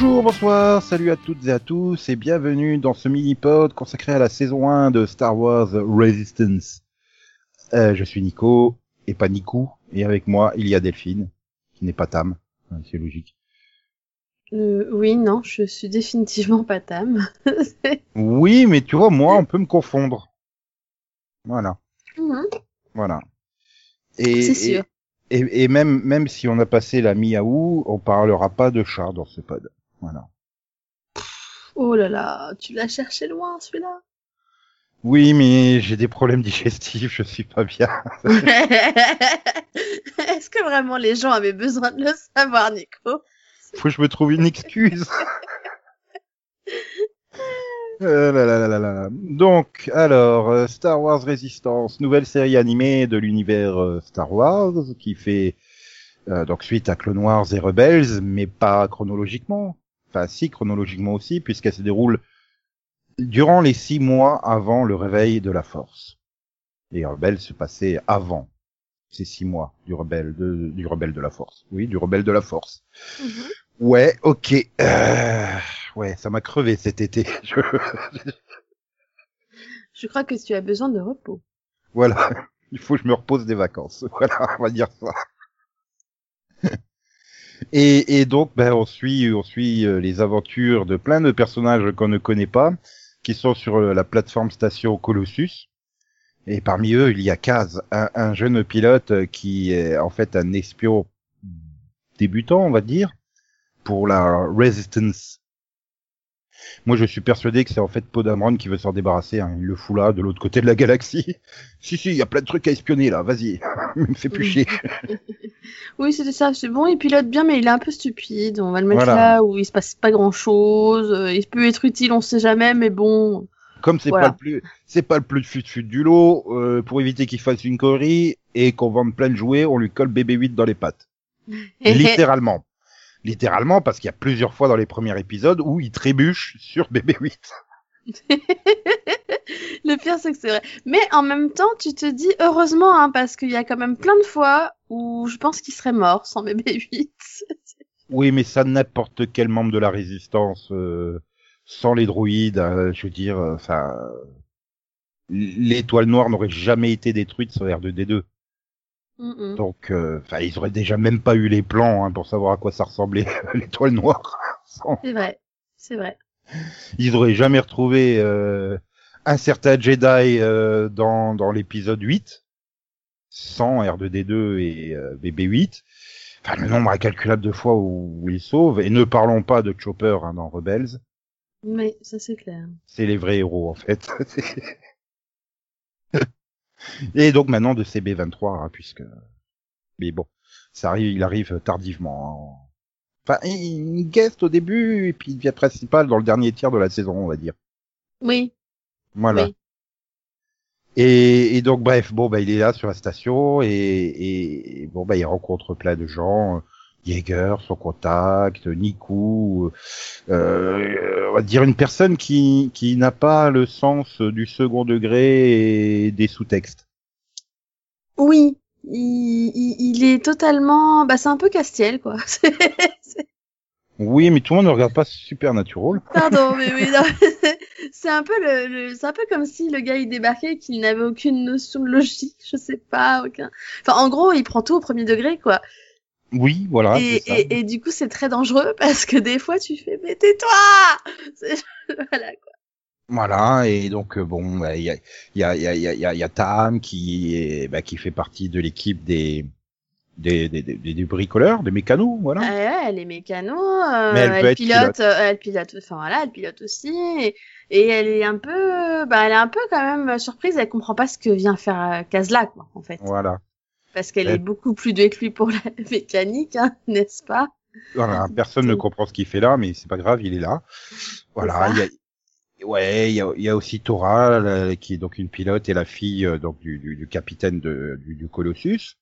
Bonjour, bonsoir, salut à toutes et à tous et bienvenue dans ce mini-pod consacré à la saison 1 de Star Wars Resistance. Euh, je suis Nico, et pas Nico, et avec moi il y a Delphine, qui n'est pas Tam, c'est logique. Euh, oui, non, je suis définitivement pas Tam. Oui, mais tu vois, moi on peut me confondre. Voilà, Mhm, voilà. Et, C'est sûr. Et, et, et même, même si on a passé la mi-août, on parlera pas de char dans ce pod. Voilà. Oh là là, tu l'as cherché loin celui-là. Oui, mais j'ai des problèmes digestifs, je suis pas bien. Est-ce que vraiment les gens avaient besoin de le savoir, Nico? Faut que je me trouve une excuse. Euh, là, là, là, là, là. Donc, alors, euh, Star Wars Resistance, nouvelle série animée de l'univers euh, Star Wars, qui fait euh, donc suite à Clone Wars et Rebels, mais pas chronologiquement. Enfin, si chronologiquement aussi, puisqu'elle se déroule durant les six mois avant le réveil de la Force. Et Rebels se passait avant ces six mois du rebelle de, du rebelle de la Force. Oui, du rebelle de la Force. Mhm. Ouais, ok. Euh, ouais, ça m'a crevé cet été. Je- Je crois que tu as besoin de repos. Voilà, il faut que je me repose des vacances. Voilà, on va dire ça. Et, et donc, ben, on suit, on suit euh, les aventures de plein de personnages qu'on ne connaît pas, qui sont sur euh, la plateforme station Colossus. Et parmi eux, il y a Kaz, un, un jeune pilote euh, qui est en fait un espion débutant, on va dire, pour la Resistance. Moi, je suis persuadé que c'est en fait Podamron qui veut s'en débarrasser. Hein. Il le fout là, de l'autre côté de la galaxie. si, si, il y a plein de trucs à espionner là. Vas-y, me fais plus chier. Oui, c'était ça. C'est bon, il pilote bien, mais il est un peu stupide. On va le mettre Voilà. là où il se passe pas grand-chose. Euh, Il peut être utile, on sait jamais, mais bon. Comme c'est Voilà. pas le plus, c'est pas le plus fut-fut du lot, euh, pour éviter qu'il fasse une connerie et qu'on vende plein de jouets, on lui colle BB-8 dans les pattes. Littéralement. Littéralement, parce qu'il y a plusieurs fois dans les premiers épisodes où il trébuche sur BB-8. Le pire, c'est que c'est vrai. Mais en même temps, tu te dis heureusement, hein, parce qu'il y a quand même plein de fois où je pense qu'il serait mort sans bébé 8. Oui, mais ça n'importe quel membre de la résistance, euh, sans les droïdes, euh, je veux dire, euh, enfin, l'étoile noire n'aurait jamais été détruite sur R2D2. Mm, mm. Donc, euh, enfin, ils auraient déjà même pas eu les plans hein, pour savoir à quoi ça ressemblait l'étoile noire. Sans- C'est vrai, c'est vrai. Ils auraient jamais retrouvé euh, un certain Jedi euh, dans, dans l'épisode 8, sans R2D2 et euh, BB8. Enfin, le nombre incalculable de fois où, où ils sauvent. Et ne parlons pas de Chopper hein, dans Rebels. Mais ça, c'est clair. C'est les vrais héros en fait. et donc maintenant de CB23, hein, puisque. Mais bon, ça arrive, il arrive tardivement. hein. Enfin, il il guest au début et puis il devient principal dans le dernier tiers de la saison, on va dire. Oui, Voilà. oui. Et, et donc bref, bon bah il est là sur la station et, et, bon bah il rencontre plein de gens, euh, Jaeger, son contact, Niku, euh, on va dire une personne qui qui n'a pas le sens du second degré et des sous-textes. Oui, il, il est totalement... Bah, c'est un peu Castiel, quoi. Oui, mais tout le monde ne regarde pas Supernatural. Pardon, mais oui, c'est- un peu le, le- c'est un peu comme si le gars il débarquait et qu'il n'avait aucune notion de logique, je sais pas, aucun. Enfin, en gros, il prend tout au premier degré, quoi. Oui, voilà. et, ça. et, et du coup, c'est très dangereux parce que des fois, tu fais, mais tais-toi! Voilà, quoi. Voilà, et donc euh, bon, bah, il y a, il y, a, il y, a, il y, a, y a Tam qui est, bah, qui fait partie de l'équipe des des, des, des, des bricoleurs, des mécanos, voilà. Ah ouais, elle est mécano, euh, elle pilote, pilote. euh, elle pilote, enfin voilà, elle pilote aussi, et, et elle est un peu, bah, elle est un peu quand même surprise, elle comprend pas ce que vient faire euh, Kazla, quoi, en fait. Voilà. Parce qu'elle Elle- est beaucoup plus douée que lui pour la mécanique, hein, n'est-ce pas? Voilà, personne ne comprend ce qu'il fait là, mais c'est pas grave, il est là. Voilà, il y a, ouais, il y a, il y a aussi Tora, là, qui est donc une pilote et la fille euh, donc du, du, du capitaine de, du, du Colossus.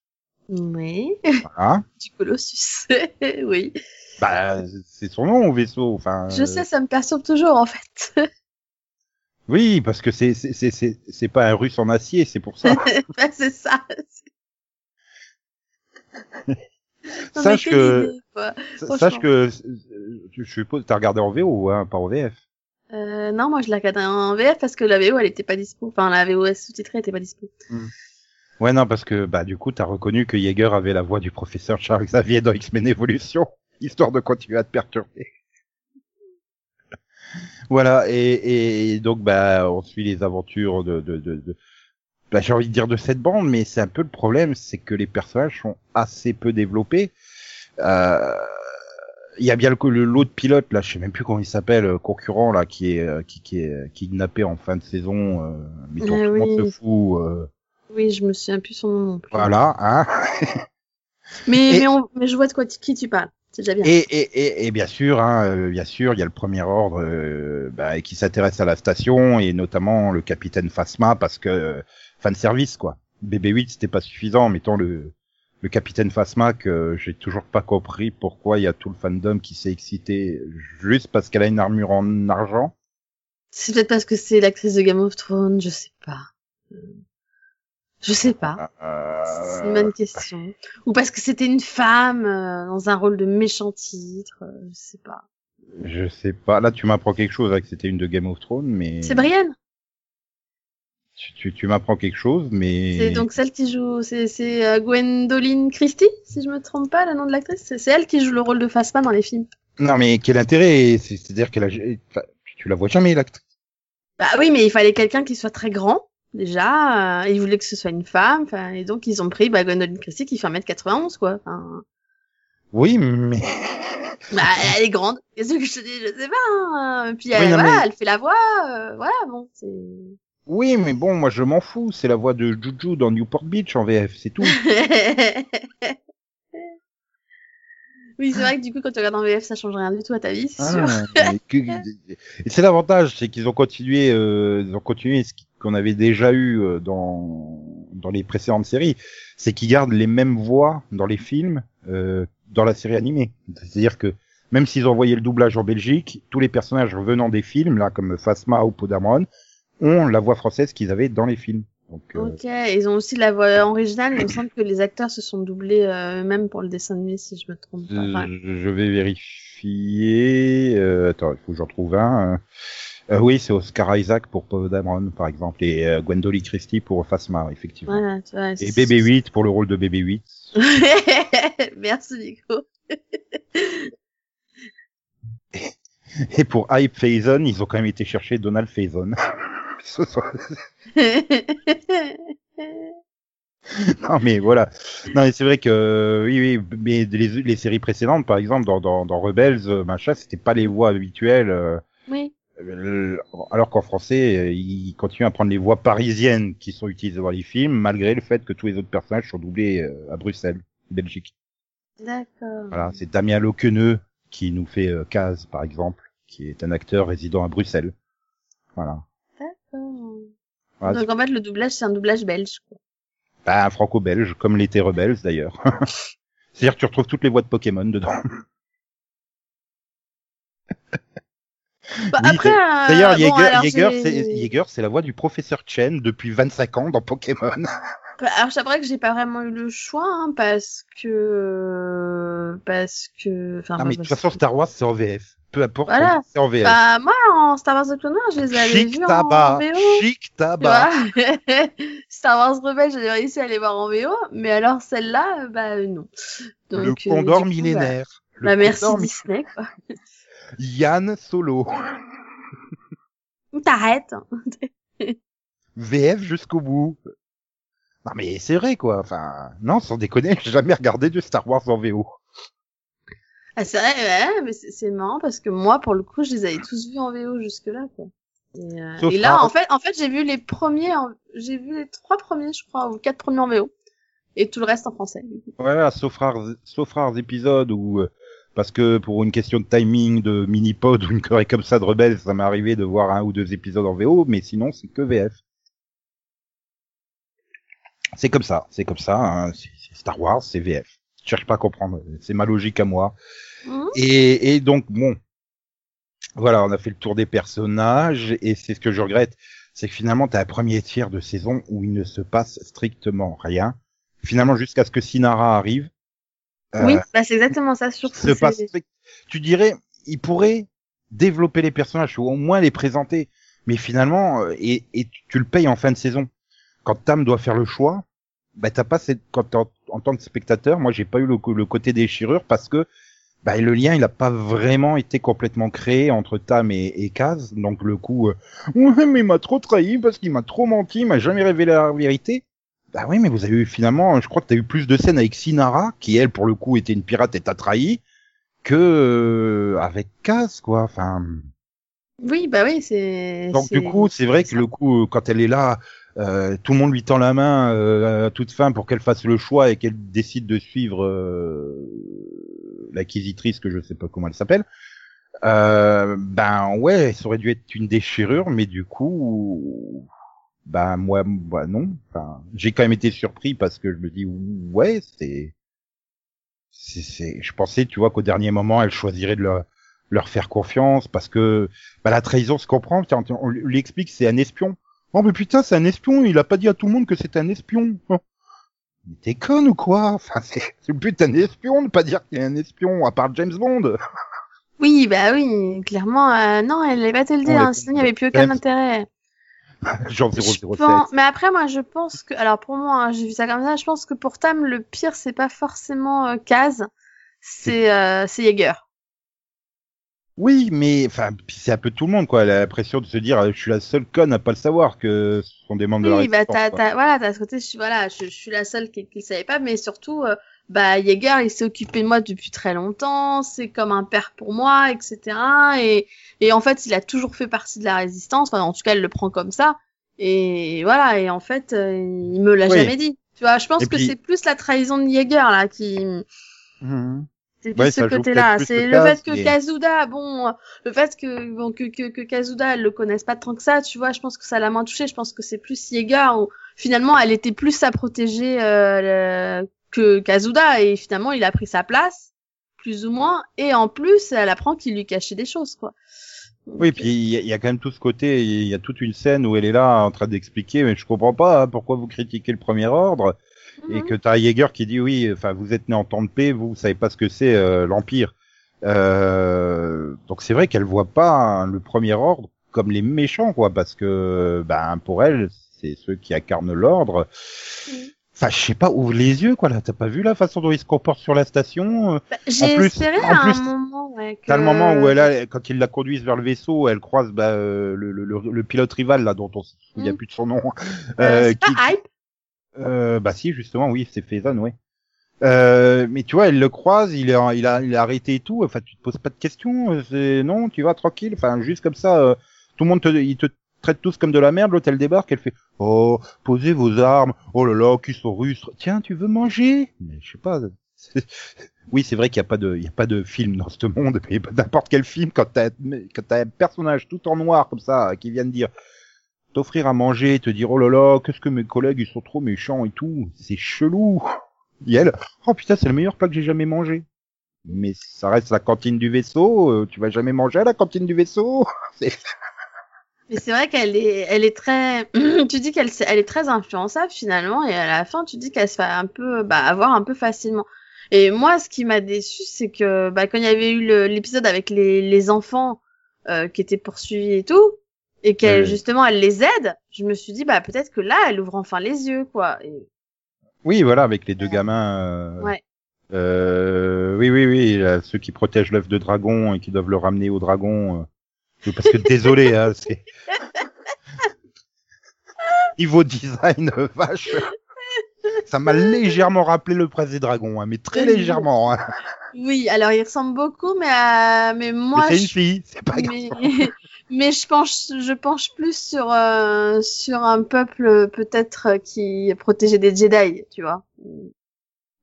Oui, Voilà. du Colossus. oui. Bah, c'est son nom au vaisseau. Enfin. Je euh, sais, ça me perturbe toujours, en fait. Oui, parce que c'est c'est c'est c'est pas un russe en acier, c'est pour ça. Bah, c'est ça. Non, Sache que idée. Sache que, je suppose, t'as regardé en VO, hein, pas en VF. Euh, non, moi je l'ai regardé en VF parce que la VO elle était pas dispo. Enfin, la VOS sous-titrée était pas dispo. Ouais, non, parce que, bah, du coup, t'as reconnu que Jaeger avait la voix du professeur Charles Xavier dans X-Men Evolution, histoire de continuer à te perturber. voilà, et, et donc, bah, on suit les aventures de, de, de, de- bah, j'ai envie de dire de cette bande, mais c'est un peu le problème, c'est que les personnages sont assez peu développés. Euh, il y a bien le, le l'autre pilote là, je sais même plus comment il s'appelle, euh, concurrent là, qui est euh, qui, qui est kidnappé en fin de saison, euh, mais dont Ah tout le monde se fout. euh, Oui, je me souviens plus son nom voilà, hein. Mais, Et- mais, on, mais je vois de quoi qui tu parles. C'est déjà bien. Et, et, et, et bien sûr, hein, euh, bien sûr, il y a le premier ordre euh, bah, qui s'intéresse à la station et notamment le capitaine Phasma parce que euh, fan service quoi. BB8 c'était pas suffisant, mettons le le capitaine Phasma que j'ai toujours pas compris pourquoi il y a tout le fandom qui s'est excité juste parce qu'elle a une armure en argent. C'est peut-être parce que c'est l'actrice de Game of Thrones, je sais pas. Euh, Je sais pas. Euh, C'est une bonne question. Ou parce que c'était une femme euh, dans un rôle de méchant titre, euh, je sais pas. Je sais pas. Là, tu m'apprends quelque chose avec que c'était une de Game of Thrones, mais C'est Brienne. tu, tu, tu m'apprends quelque chose, mais C'est donc celle qui joue, c'est c'est euh, Gwendoline Christie, si je me trompe pas, le nom de l'actrice. C'est elle qui joue le rôle de Phasma dans les films. non, mais quel intérêt C'est- C'est-à-dire qu'elle a, tu la vois jamais l'actrice. Bah oui, mais il fallait quelqu'un qui soit très grand. Déjà, euh, ils voulaient que ce soit une femme, et donc ils ont pris bah, Gwendoline Christie qui fait 1m91 quoi. Oui, mais bah, elle est grande. Qu'est-ce que je te dis, je sais pas. Hein. Puis elle, Oui, non, voilà, mais- elle fait la voix, euh, voilà, bon, c'est. oui, mais bon, moi je m'en fous. C'est la voix de Juju dans Newport Beach en VF, c'est tout. oui, c'est vrai que du coup, quand tu regardes en VF, ça change rien du tout à ta vie, c'est sûr. Ah, Et c'est l'avantage, c'est qu'ils ont continué, euh, ils ont continué ce qu'on avait déjà eu euh, dans dans les précédentes séries, c'est qu'ils gardent les mêmes voix dans les films, euh, dans la série animée. C'est-à-dire que même s'ils ont envoyé le doublage en Belgique, tous les personnages venant des films, là comme Phasma ou Podamron, ont la voix française qu'ils avaient dans les films. Donc, euh, Ok, ils ont aussi la voix originale, il me semble que les acteurs se sont doublés euh, eux-mêmes pour le dessin animé, si je me trompe pas. Enfin, je je vais vérifier. Euh, attends, il faut que j'en trouve un. Euh, euh, oui, c'est Oscar Isaac pour Podamron, par exemple, et euh, Gwendoline Christie pour Phasma, effectivement. voilà, tu vois, Et c'est- BB8 pour le rôle de BB8. Merci Nico. Et pour Hype Faison, ils ont quand même été chercher Donald Faison. Non mais voilà. Non mais c'est vrai que oui oui mais les, les séries précédentes par exemple dans dans, dans Rebels euh, machin c'était pas les voix habituelles euh, oui. Alors qu'en français euh, ils continuent à prendre les voix parisiennes qui sont utilisées dans les films malgré le fait que tous les autres personnages sont doublés euh, à Bruxelles Belgique. D'accord. Voilà, c'est Damien Loqueneux qui nous fait euh, Kaz, par exemple, qui est un acteur résident à Bruxelles. Voilà. D'accord. Voilà, Donc en fait, le doublage, c'est un doublage belge. Quoi. Bah, franco-belge, comme l'était Rebels d'ailleurs. C'est-à-dire que tu retrouves toutes les voix de Pokémon dedans. Bah, Oui, après, euh, D'ailleurs, bon, Jaeger, c'est c'est la voix du professeur Chen depuis 25 ans dans Pokémon. Bah, Alors j'avoue que j'ai pas vraiment eu le choix hein, parce que parce que enfin Ah, bah, mais de toute façon, Star Wars, c'est en VF. Peu importe, Voilà. c'est en VF. bah moi en Star Wars The Clone Wars, je les avais chic vus en VO. chic tabac. Star Wars Rebelle, j'ai réussi à les voir en VO, mais alors celle-là, euh, bah euh, non. le Donc, euh, Condor coup, millénaire. Bah, Le bah, merci Condor Disney quoi. Yann Solo. T'arrêtes. VF jusqu'au bout. Non mais c'est vrai quoi. Enfin, non, sans déconner, j'ai jamais regardé de Star Wars en VO. Ah, c'est vrai, ouais, mais c'est marrant parce que moi, pour le coup, je les avais tous vus en VO jusque-là, quoi. Et, euh, et là, en fait, en fait, j'ai vu les premiers, en- j'ai vu les trois premiers, je crois, ou quatre premiers en VO. Et tout le reste en français. Voilà, sauf rares, sauf rares épisodes où, euh, parce que pour une question de timing, de mini-pod ou une connerie comme ça de rebelle, ça m'est arrivé de voir un ou deux épisodes en VO, mais sinon c'est que VF. C'est comme ça, c'est comme ça, hein, c'est Star Wars, c'est VF. Je cherche pas à comprendre, c'est ma logique à moi. Mhm. Et, et donc bon, voilà, on a fait le tour des personnages et c'est ce que je regrette, c'est que finalement t'as un premier tiers de saison où il ne se passe strictement rien. Finalement jusqu'à ce que Sinara arrive, oui, bah c'est exactement ça. Sur se passe, tu dirais, il pourrait développer les personnages ou au moins les présenter, mais finalement, euh, et, et tu le payes en fin de saison. Quand Tam doit faire le choix, bah t'as pas cette, quand en, en, tant que spectateur, moi j'ai pas eu le, le côté déchirure parce que bah, le lien il a pas vraiment été complètement créé entre Tam et, et Kaz, donc le coup, euh, ouais mais il m'a trop trahi parce qu'il m'a trop menti, il m'a jamais révélé la vérité. Bah oui, mais vous avez eu finalement, je crois que tu as eu plus de scènes avec Sinara, qui elle pour le coup était une pirate et t'a trahi, que euh, avec Kaz, quoi. Enfin. Oui, bah oui, c'est. Donc du coup, c'est vrai que le coup, euh, quand elle est là, euh, tout le monde lui tend la main euh, à toute fin pour qu'elle fasse le choix et qu'elle décide de suivre euh, l'acquisitrice, que je sais pas comment elle s'appelle. ben ouais, ça aurait dû être une déchirure, mais du coup, ben moi, bah non. Enfin, j'ai quand même été surpris parce que je me dis ouais, c'est, c'est, je pensais, tu vois, qu'au dernier moment, elle choisirait de leur, leur faire confiance parce que bah, la trahison se comprend. On lui explique c'est un espion. Oh mais putain, c'est un espion. Il a pas dit à tout le monde que c'est un espion. Oh. Mais t'es con ou quoi? Enfin, c'est le but d'un espion de pas dire qu'il est un espion à part James Bond. Oui, bah oui, clairement, euh, non, elle n'allait pas te le dire, sinon il n'y avait plus aucun intérêt. Genre 007. Pense... Mais après, moi, je pense que, alors pour moi, hein, j'ai vu ça comme ça, je pense que pour Tam, le pire, c'est pas forcément euh, Kaz, c'est euh, Jaeger. Oui, mais enfin, c'est un peu tout le monde, quoi. Elle a l'impression de se dire, je suis la seule conne à pas le savoir que ce sont des membres de la Oui, bah, t'as, voilà, t'as ce côté, je, voilà, je, je suis la seule qui, qui savait pas, mais surtout, euh, bah, Jaeger, il s'est occupé de moi depuis très longtemps, c'est comme un père pour moi, etc. Et, et en fait, il a toujours fait partie de la résistance, enfin, en tout cas, elle le prend comme ça. Et voilà, et en fait, euh, il me l'a Oui. jamais dit. Tu vois, je pense Et que puis- c'est plus la trahison de Jaeger, là, qui, Mhm. c'est plus Ouais, ce côté-là. C'est le fait que mais- Kazuda, bon, le fait que, bon, que, que, que Kazuda, elle le connaisse pas tant que ça, tu vois, je pense que ça l'a moins touché. Je pense que c'est plus Yeager où, finalement, elle était plus à protéger, euh, le- que Kazuda et finalement, il a pris sa place, plus ou moins, et en plus, elle apprend qu'il lui cachait des choses, quoi. Donc, Oui, puis il y, a- il y a quand même tout ce côté, il y a toute une scène où elle est là en train d'expliquer, mais je comprends pas hein, pourquoi vous critiquez le premier ordre, et mhm. que t'as Jaeger qui dit oui, enfin vous êtes né en temps de paix, vous, vous savez pas ce que c'est euh, l'empire. Euh, donc c'est vrai qu'elle voit pas hein, le premier ordre comme les méchants, quoi, parce que ben pour elle, c'est ceux qui incarnent l'ordre. Mhm. Enfin, je sais pas, ouvre les yeux, quoi, là. T'as pas vu la façon dont ils se comportent sur la station euh, Bah, J'ai espéré en à plus, un moment, ouais, que... T'as le moment où elle a, quand ils la conduisent vers le vaisseau, elle croise bah, euh, le, le, le- le pilote rival là, dont on se souvient Mm. plus de son nom. Euh, Euh, c'est pas hype? euh, bah si, justement, oui, c'est Faison, ouais. Euh, mais tu vois, elle le croise, il est, il a, il a arrêté et tout. Enfin, tu te poses pas de questions. euh, C'est non, tu vas tranquille. Enfin, juste comme ça, euh, tout le monde te, ils te tous comme de la merde. Elle débarque, elle fait, oh, posez vos armes. Oh là là, qui sont rustres. Tiens, tu veux manger? Mais je sais pas. Oui, c'est vrai qu'il n'y a pas de, il y a pas de film dans ce monde, mais n'importe quel film quand t'as, quand t'as un personnage tout en noir comme ça qui vient de dire t'offrir à manger, te dire oh là là, qu'est-ce que mes collègues ils sont trop méchants et tout, c'est chelou. Et elle, oh putain, c'est le meilleur plat que j'ai jamais mangé. Mais ça reste la cantine du vaisseau, euh, tu vas jamais manger à la cantine du vaisseau. Mais c'est vrai qu'elle est, elle est très, tu dis qu'elle, elle est très influençable finalement, et à la fin, tu dis qu'elle se fait un peu, bah, avoir un peu facilement. Et moi, ce qui m'a déçu, c'est que, bah, quand il y avait eu l'épisode avec les, les enfants euh, qui étaient poursuivis et tout, et qu'elle justement, elle les aide, je me suis dit, bah, peut-être que là, elle ouvre enfin les yeux, quoi. Et... Oui, voilà, avec les deux gamins. euh, Ouais. euh, oui, oui, oui, là, ceux qui protègent l'œuf de dragon et qui doivent le ramener au dragon. Parce que désolé, hein, c'est niveau design, vache. Ça m'a légèrement rappelé le prince des dragons, hein, mais très légèrement. Hein. Oui, alors il ressemble beaucoup, mais, euh, mais moi, mais c'est une je- fille, c'est pas grave. mais, je penche, je penche plus sur euh, sur un peuple peut-être euh, qui protégeait des Jedi, tu vois.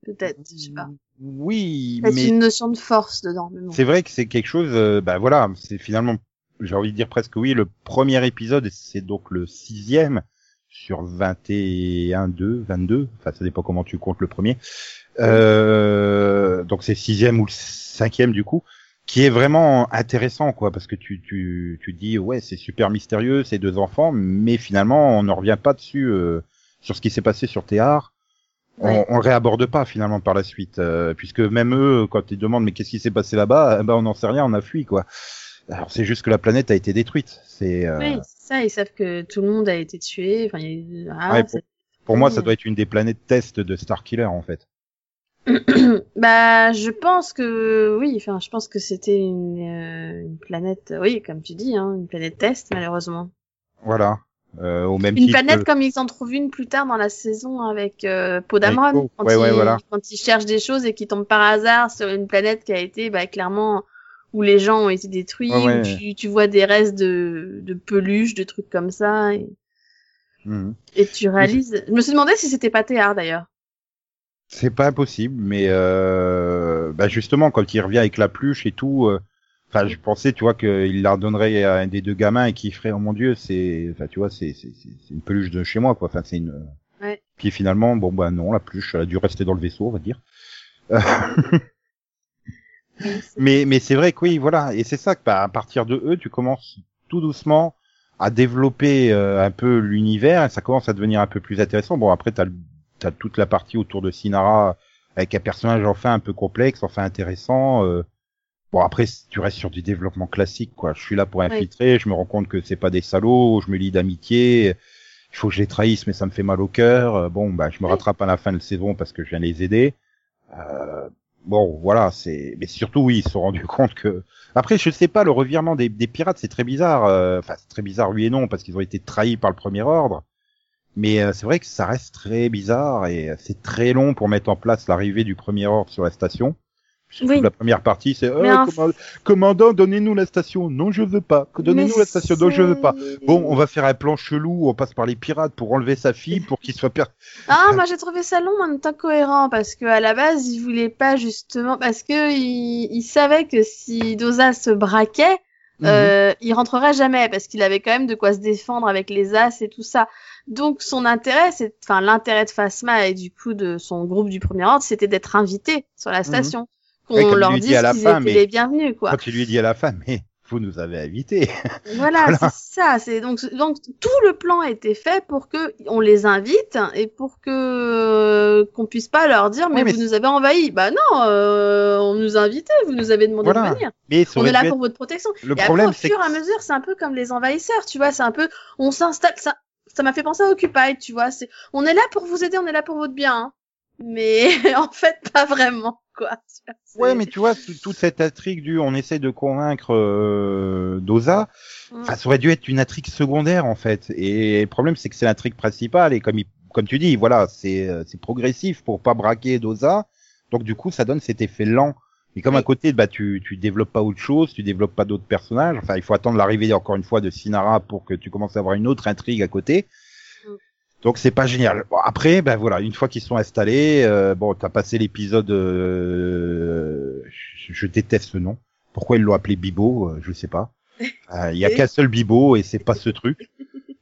Peut-être, je sais pas. Oui, mais une notion de force dedans. Bon. c'est vrai que c'est quelque chose. euh, bah voilà, c'est finalement, j'ai envie de dire presque oui, le premier épisode, c'est donc le sixième sur 21, 2, 22. Enfin, ça dépend comment tu comptes le premier. Euh, donc c'est sixième ou le cinquième du coup, qui est vraiment intéressant quoi, parce que tu tu tu dis ouais c'est super mystérieux ces deux enfants, mais finalement on ne revient pas dessus euh, sur ce qui s'est passé sur Théard. Ouais. on, on le réaborde pas finalement par la suite, euh, puisque même eux, quand ils demandent mais qu'est-ce qui s'est passé là-bas, eh ben on n'en sait rien, on a fui quoi. Alors c'est juste que la planète a été détruite. C'est euh, Oui, c'est ça, ils savent que tout le monde a été tué. Enfin, il y a- ah, Ouais, pour moi ça doit être une des planètes test de Starkiller en fait. bah, je pense que oui. Enfin, je pense que c'était une, euh, une planète. Oui, comme tu dis, hein, une planète test, malheureusement. Voilà. Euh, au même Une planète que- comme ils en trouvent une plus tard dans la saison avec euh, Podamron, quand, Ouais, ils, ouais, voilà. quand ils cherchent des choses et qu'ils tombent par hasard sur une planète qui a été bah, clairement où les gens ont été détruits, Ouais, ouais. où tu, tu vois des restes de, de peluches, de trucs comme ça, et, Mhm. et tu réalises. Je me suis demandé si c'était pas Théard d'ailleurs. C'est pas impossible, mais euh, bah justement, quand il revient avec la pluche et tout, euh, enfin, je pensais, tu vois, qu'il la redonnerait à un des deux gamins et qu'il ferait, oh mon dieu, c'est, enfin, tu vois, c'est, c'est, c'est c'est une peluche de chez moi, quoi. Enfin, c'est une. Ouais. Puis finalement, bon, bah non, la pluche, elle a dû rester dans le vaisseau, on va dire. Euh, mais, mais c'est vrai que oui, voilà, et c'est ça que, bah, à partir de eux, tu commences tout doucement à développer euh, un peu l'univers, et ça commence à devenir un peu plus intéressant. Bon, après, t'as t'as toute la partie autour de Sinara avec un personnage enfin un peu complexe, enfin intéressant. euh. Bon après tu restes sur du développement classique quoi. Je suis là pour infiltrer, je me rends compte que c'est pas des salauds, je me lie d'amitié. Il faut que je les trahisse mais ça me fait mal au cœur. Bon bah je me rattrape à la fin de saison parce que je viens les aider. Euh, bon voilà c'est mais surtout oui ils se sont rendus compte que après je sais pas le revirement des, pirates c'est très bizarre. euh, Enfin c'est très bizarre oui et non parce qu'ils ont été trahis par le premier ordre. Mais euh, c'est vrai que ça reste très bizarre et euh, c'est très long pour mettre en place l'arrivée du premier ordre sur la station. Oui. La première partie, c'est Mais euh, commandant, donnez-nous la station. Non, je veux pas. Donnez-nous Mais la station. Non, je veux pas. Bon, on va faire un plan chelou. On passe par les pirates pour enlever sa fille pour qu'il soit per... Ah, moi j'ai trouvé ça long en même temps cohérent parce que à la base ils voulaient pas justement parce que ils savaient que si Dosa se braquait, Mhm. euh, il rentrerait jamais parce qu'il avait quand même de quoi se défendre avec les as et tout ça. Donc son intérêt, c'est enfin l'intérêt de Phasma et du coup de son groupe du premier ordre, c'était d'être invité sur la station, Mhm. Qu'on leur dise qu'ils étaient mais- les bienvenus quoi. Quand tu lui dis à la fin, mais vous nous avez invités. Voilà, Voilà. c'est ça. C'est donc donc tout le plan a été fait pour que on les invite et pour que euh, qu'on puisse pas leur dire mais, Oui, mais vous nous avez envahis. Bah non, euh, on nous a invités, vous nous avez demandé Voilà. de venir. Mais On est là pour votre protection. Le et problème, après, au fur et à mesure, c'est un peu comme les envahisseurs, tu vois. C'est un peu, on s'installe. Ça, ça m'a fait penser à Occupy, tu vois. C'est, on est là pour vous aider, on est là pour votre bien. hein. Mais en fait, pas vraiment, quoi. Ouais, mais tu vois, tout- toute cette intrigue du on essaie de convaincre euh, Dosa, Mm. ça aurait dû être une intrigue secondaire en fait. Et le problème, c'est que c'est l'intrigue principale et comme il- comme tu dis, voilà, c'est euh, c'est progressif pour pas braquer Dosa. Donc du coup, ça donne cet effet lent. Et comme Oui. à côté, bah tu tu développes pas autre chose, tu développes pas d'autres personnages. Enfin, il faut attendre l'arrivée encore une fois de Sinara pour que tu commences à avoir une autre intrigue à côté. Donc c'est pas génial. Bon, après, ben voilà, une fois qu'ils sont installés, euh, bon, t'as passé l'épisode. euh, je, je déteste ce nom. Pourquoi ils l'ont appelé Bibo euh, Je sais pas. Euh, Il y a qu'un seul Bibo et c'est pas ce truc.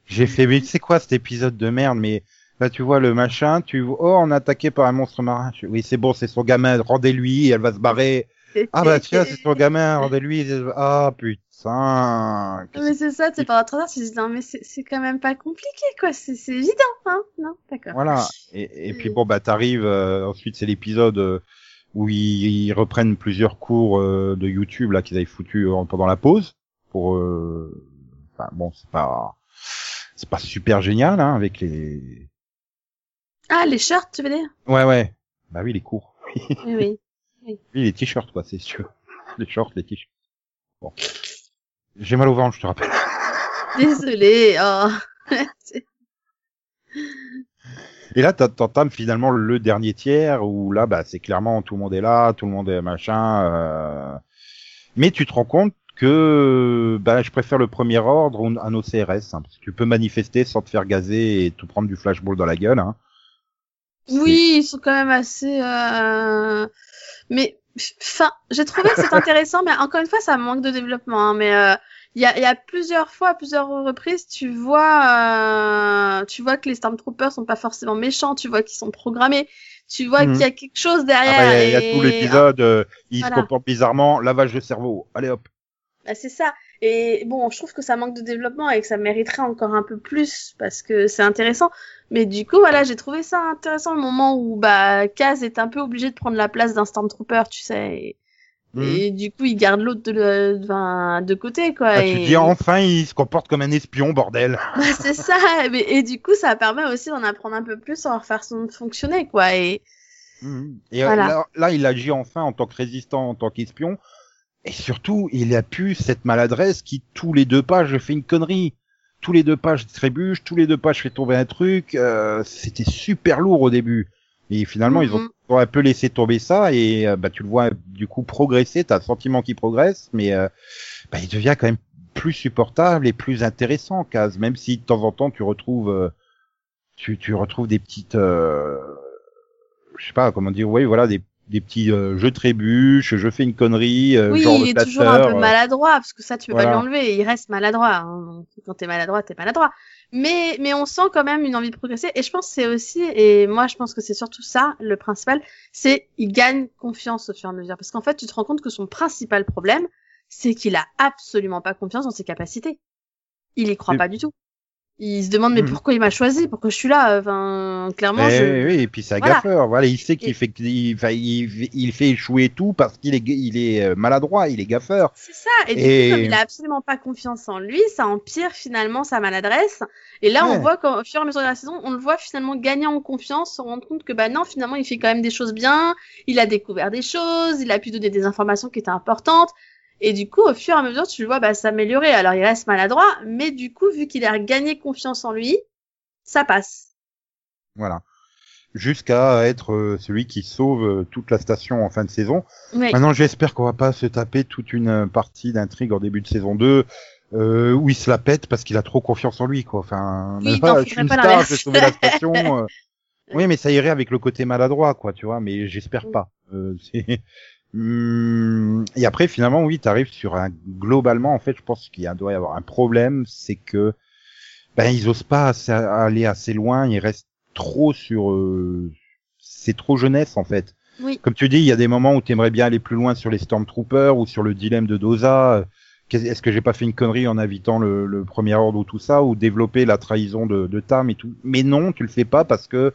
J'ai fait, mais c'est quoi cet épisode de merde Mais là, tu vois le machin, tu vois, oh, on est attaqué par un monstre marin. Oui, c'est bon, c'est son gamin. Rendez-lui, elle va se barrer. Ah bah tiens, c'est son gamin. Rendez-lui. Ah putain. Qu'est-ce Mais c'est ça, c'est trois heures, tu dis, non, mais c'est c'est quand même pas compliqué, quoi. C'est c'est évident, hein. Non, d'accord. Voilà. Et, et puis bon bah t'arrives euh, ensuite c'est l'épisode euh, où ils, ils reprennent plusieurs cours euh, de YouTube là qu'ils avaient foutu euh, pendant la pause pour euh, enfin bon c'est pas c'est pas super génial hein avec les Ah, les shirts, tu veux dire? Ouais ouais bah oui les cours Oui, oui. oui les t-shirts quoi c'est sûr les shorts les t-shirts bon j'ai mal au ventre je te rappelle Désolée. Oh. Et là, t'en- t'entames finalement le dernier tiers où là, bah, c'est clairement tout le monde est là, tout le monde est machin. euh, Mais tu te rends compte que bah, je préfère le premier ordre ou un OCRS, hein, parce que tu peux manifester sans te faire gazer et tout prendre du flashball dans la gueule. Hein. Oui, ils sont quand même assez. Euh... Mais, enfin, j'ai trouvé que c'est intéressant, mais encore une fois, ça manque de développement. hein, mais euh, il y, a, y a plusieurs fois, à plusieurs reprises, tu vois, euh, tu vois que les Stormtroopers sont pas forcément méchants, tu vois qu'ils sont programmés, tu vois Mhm. qu'il y a quelque chose Ah derrière. bah, il y, a- il y a et- tout l'épisode, euh, il Voilà. se comporte bizarrement, lavage de cerveau. Allez hop. Bah, c'est ça. Et bon, je trouve que ça manque de développement et que ça mériterait encore un peu plus parce que c'est intéressant. Mais du coup, voilà, j'ai trouvé ça intéressant le moment où bah Kaz est un peu obligé de prendre la place d'un Stormtrooper, tu sais. Et, Mhm. et du coup, il garde l'autre de, le- de côté, quoi. Ah, et... Tu dis enfin, il se comporte comme un espion, bordel. Bah, c'est ça. Mais, et du coup, ça permet aussi d'en apprendre un peu plus sur leur façon de fonctionner, quoi. Et Mhm. Et euh, Voilà. là, là, il agit enfin en tant que résistant, en tant qu'espion. Et surtout, il a pu cette maladresse qui, tous les deux pas, je fais une connerie. Tous les deux pas, je trébuche. Tous les deux pas, je fais tomber un truc. Euh, C'était super lourd au début. Et finalement, ils, ont, Mhm. ils ont un peu laissé tomber ça. Et euh, bah, tu le vois du coup progresser. T'as le sentiment qu'il progresse. Mais euh, bah, il devient quand même plus supportable et plus intéressant, Kaz. Même si de temps en temps, tu retrouves... euh, tu, tu retrouves des petites... euh, je sais pas comment dire, oui, voilà, des, des petits euh, je trébuche, je fais une connerie, euh, oui, genre il est toujours un peu euh, maladroit parce que ça, tu peux voilà. pas lui enlever. Il reste maladroit. Hein. Donc, quand t'es maladroit, t'es maladroit. Mais, mais on sent quand même une envie de progresser. Et je pense que c'est aussi, et moi, je pense que c'est surtout ça, le principal, c'est il gagne confiance au fur et à mesure. Parce qu'en fait, tu te rends compte que son principal problème, c'est qu'il a absolument pas confiance dans ses capacités. Il y croit pas du tout. Il se demande mais Mhm. pourquoi il m'a choisi, pourquoi je suis là? Enfin, clairement, Mais je... oui, et puis c'est un Voilà. gaffeur. Voilà, il sait qu'il Et- fait, il, il fait échouer tout parce qu'il est, il est euh, maladroit, il est gaffeur. C'est ça. Et, du coup, comme il a absolument pas confiance en lui, ça empire finalement sa maladresse. Et là, Ouais. on voit qu'au fur et à mesure de la saison, on le voit finalement gagner en confiance, se rendre compte que bah non, finalement, il fait quand même des choses bien. Il a découvert des choses, il a pu donner des informations qui étaient importantes. Et du coup, au fur et à mesure, tu le vois bah, s'améliorer. Alors, il reste maladroit, mais du coup, vu qu'il a gagné confiance en lui, ça passe. Voilà. Jusqu'à être euh, celui qui sauve euh, toute la station en fin de saison. Oui. Maintenant, j'espère qu'on va pas se taper toute une euh, partie d'intrigue en début de saison 2 euh, où il se la pète parce qu'il a trop confiance en lui, quoi. Enfin, Oui, ah, non, je suis une pas star, je vais sauver la station. euh. Oui, mais ça irait avec le côté maladroit, quoi, tu vois. Mais j'espère pas. Euh, Et après, finalement, oui, t'arrives sur un globalement, en fait, je pense qu'il doit y avoir un problème, c'est que ben ils osent pas aller assez loin, ils restent trop sur, euh, c'est trop jeunesse en fait. Oui. Comme tu dis, il y a des moments où tu aimerais bien aller plus loin sur les Stormtroopers ou sur le dilemme de Doza. Est-ce que j'ai pas fait une connerie en invitant le, le premier ordre ou tout ça, ou développer la trahison de, de Tam et tout Mais non, tu le fais pas parce que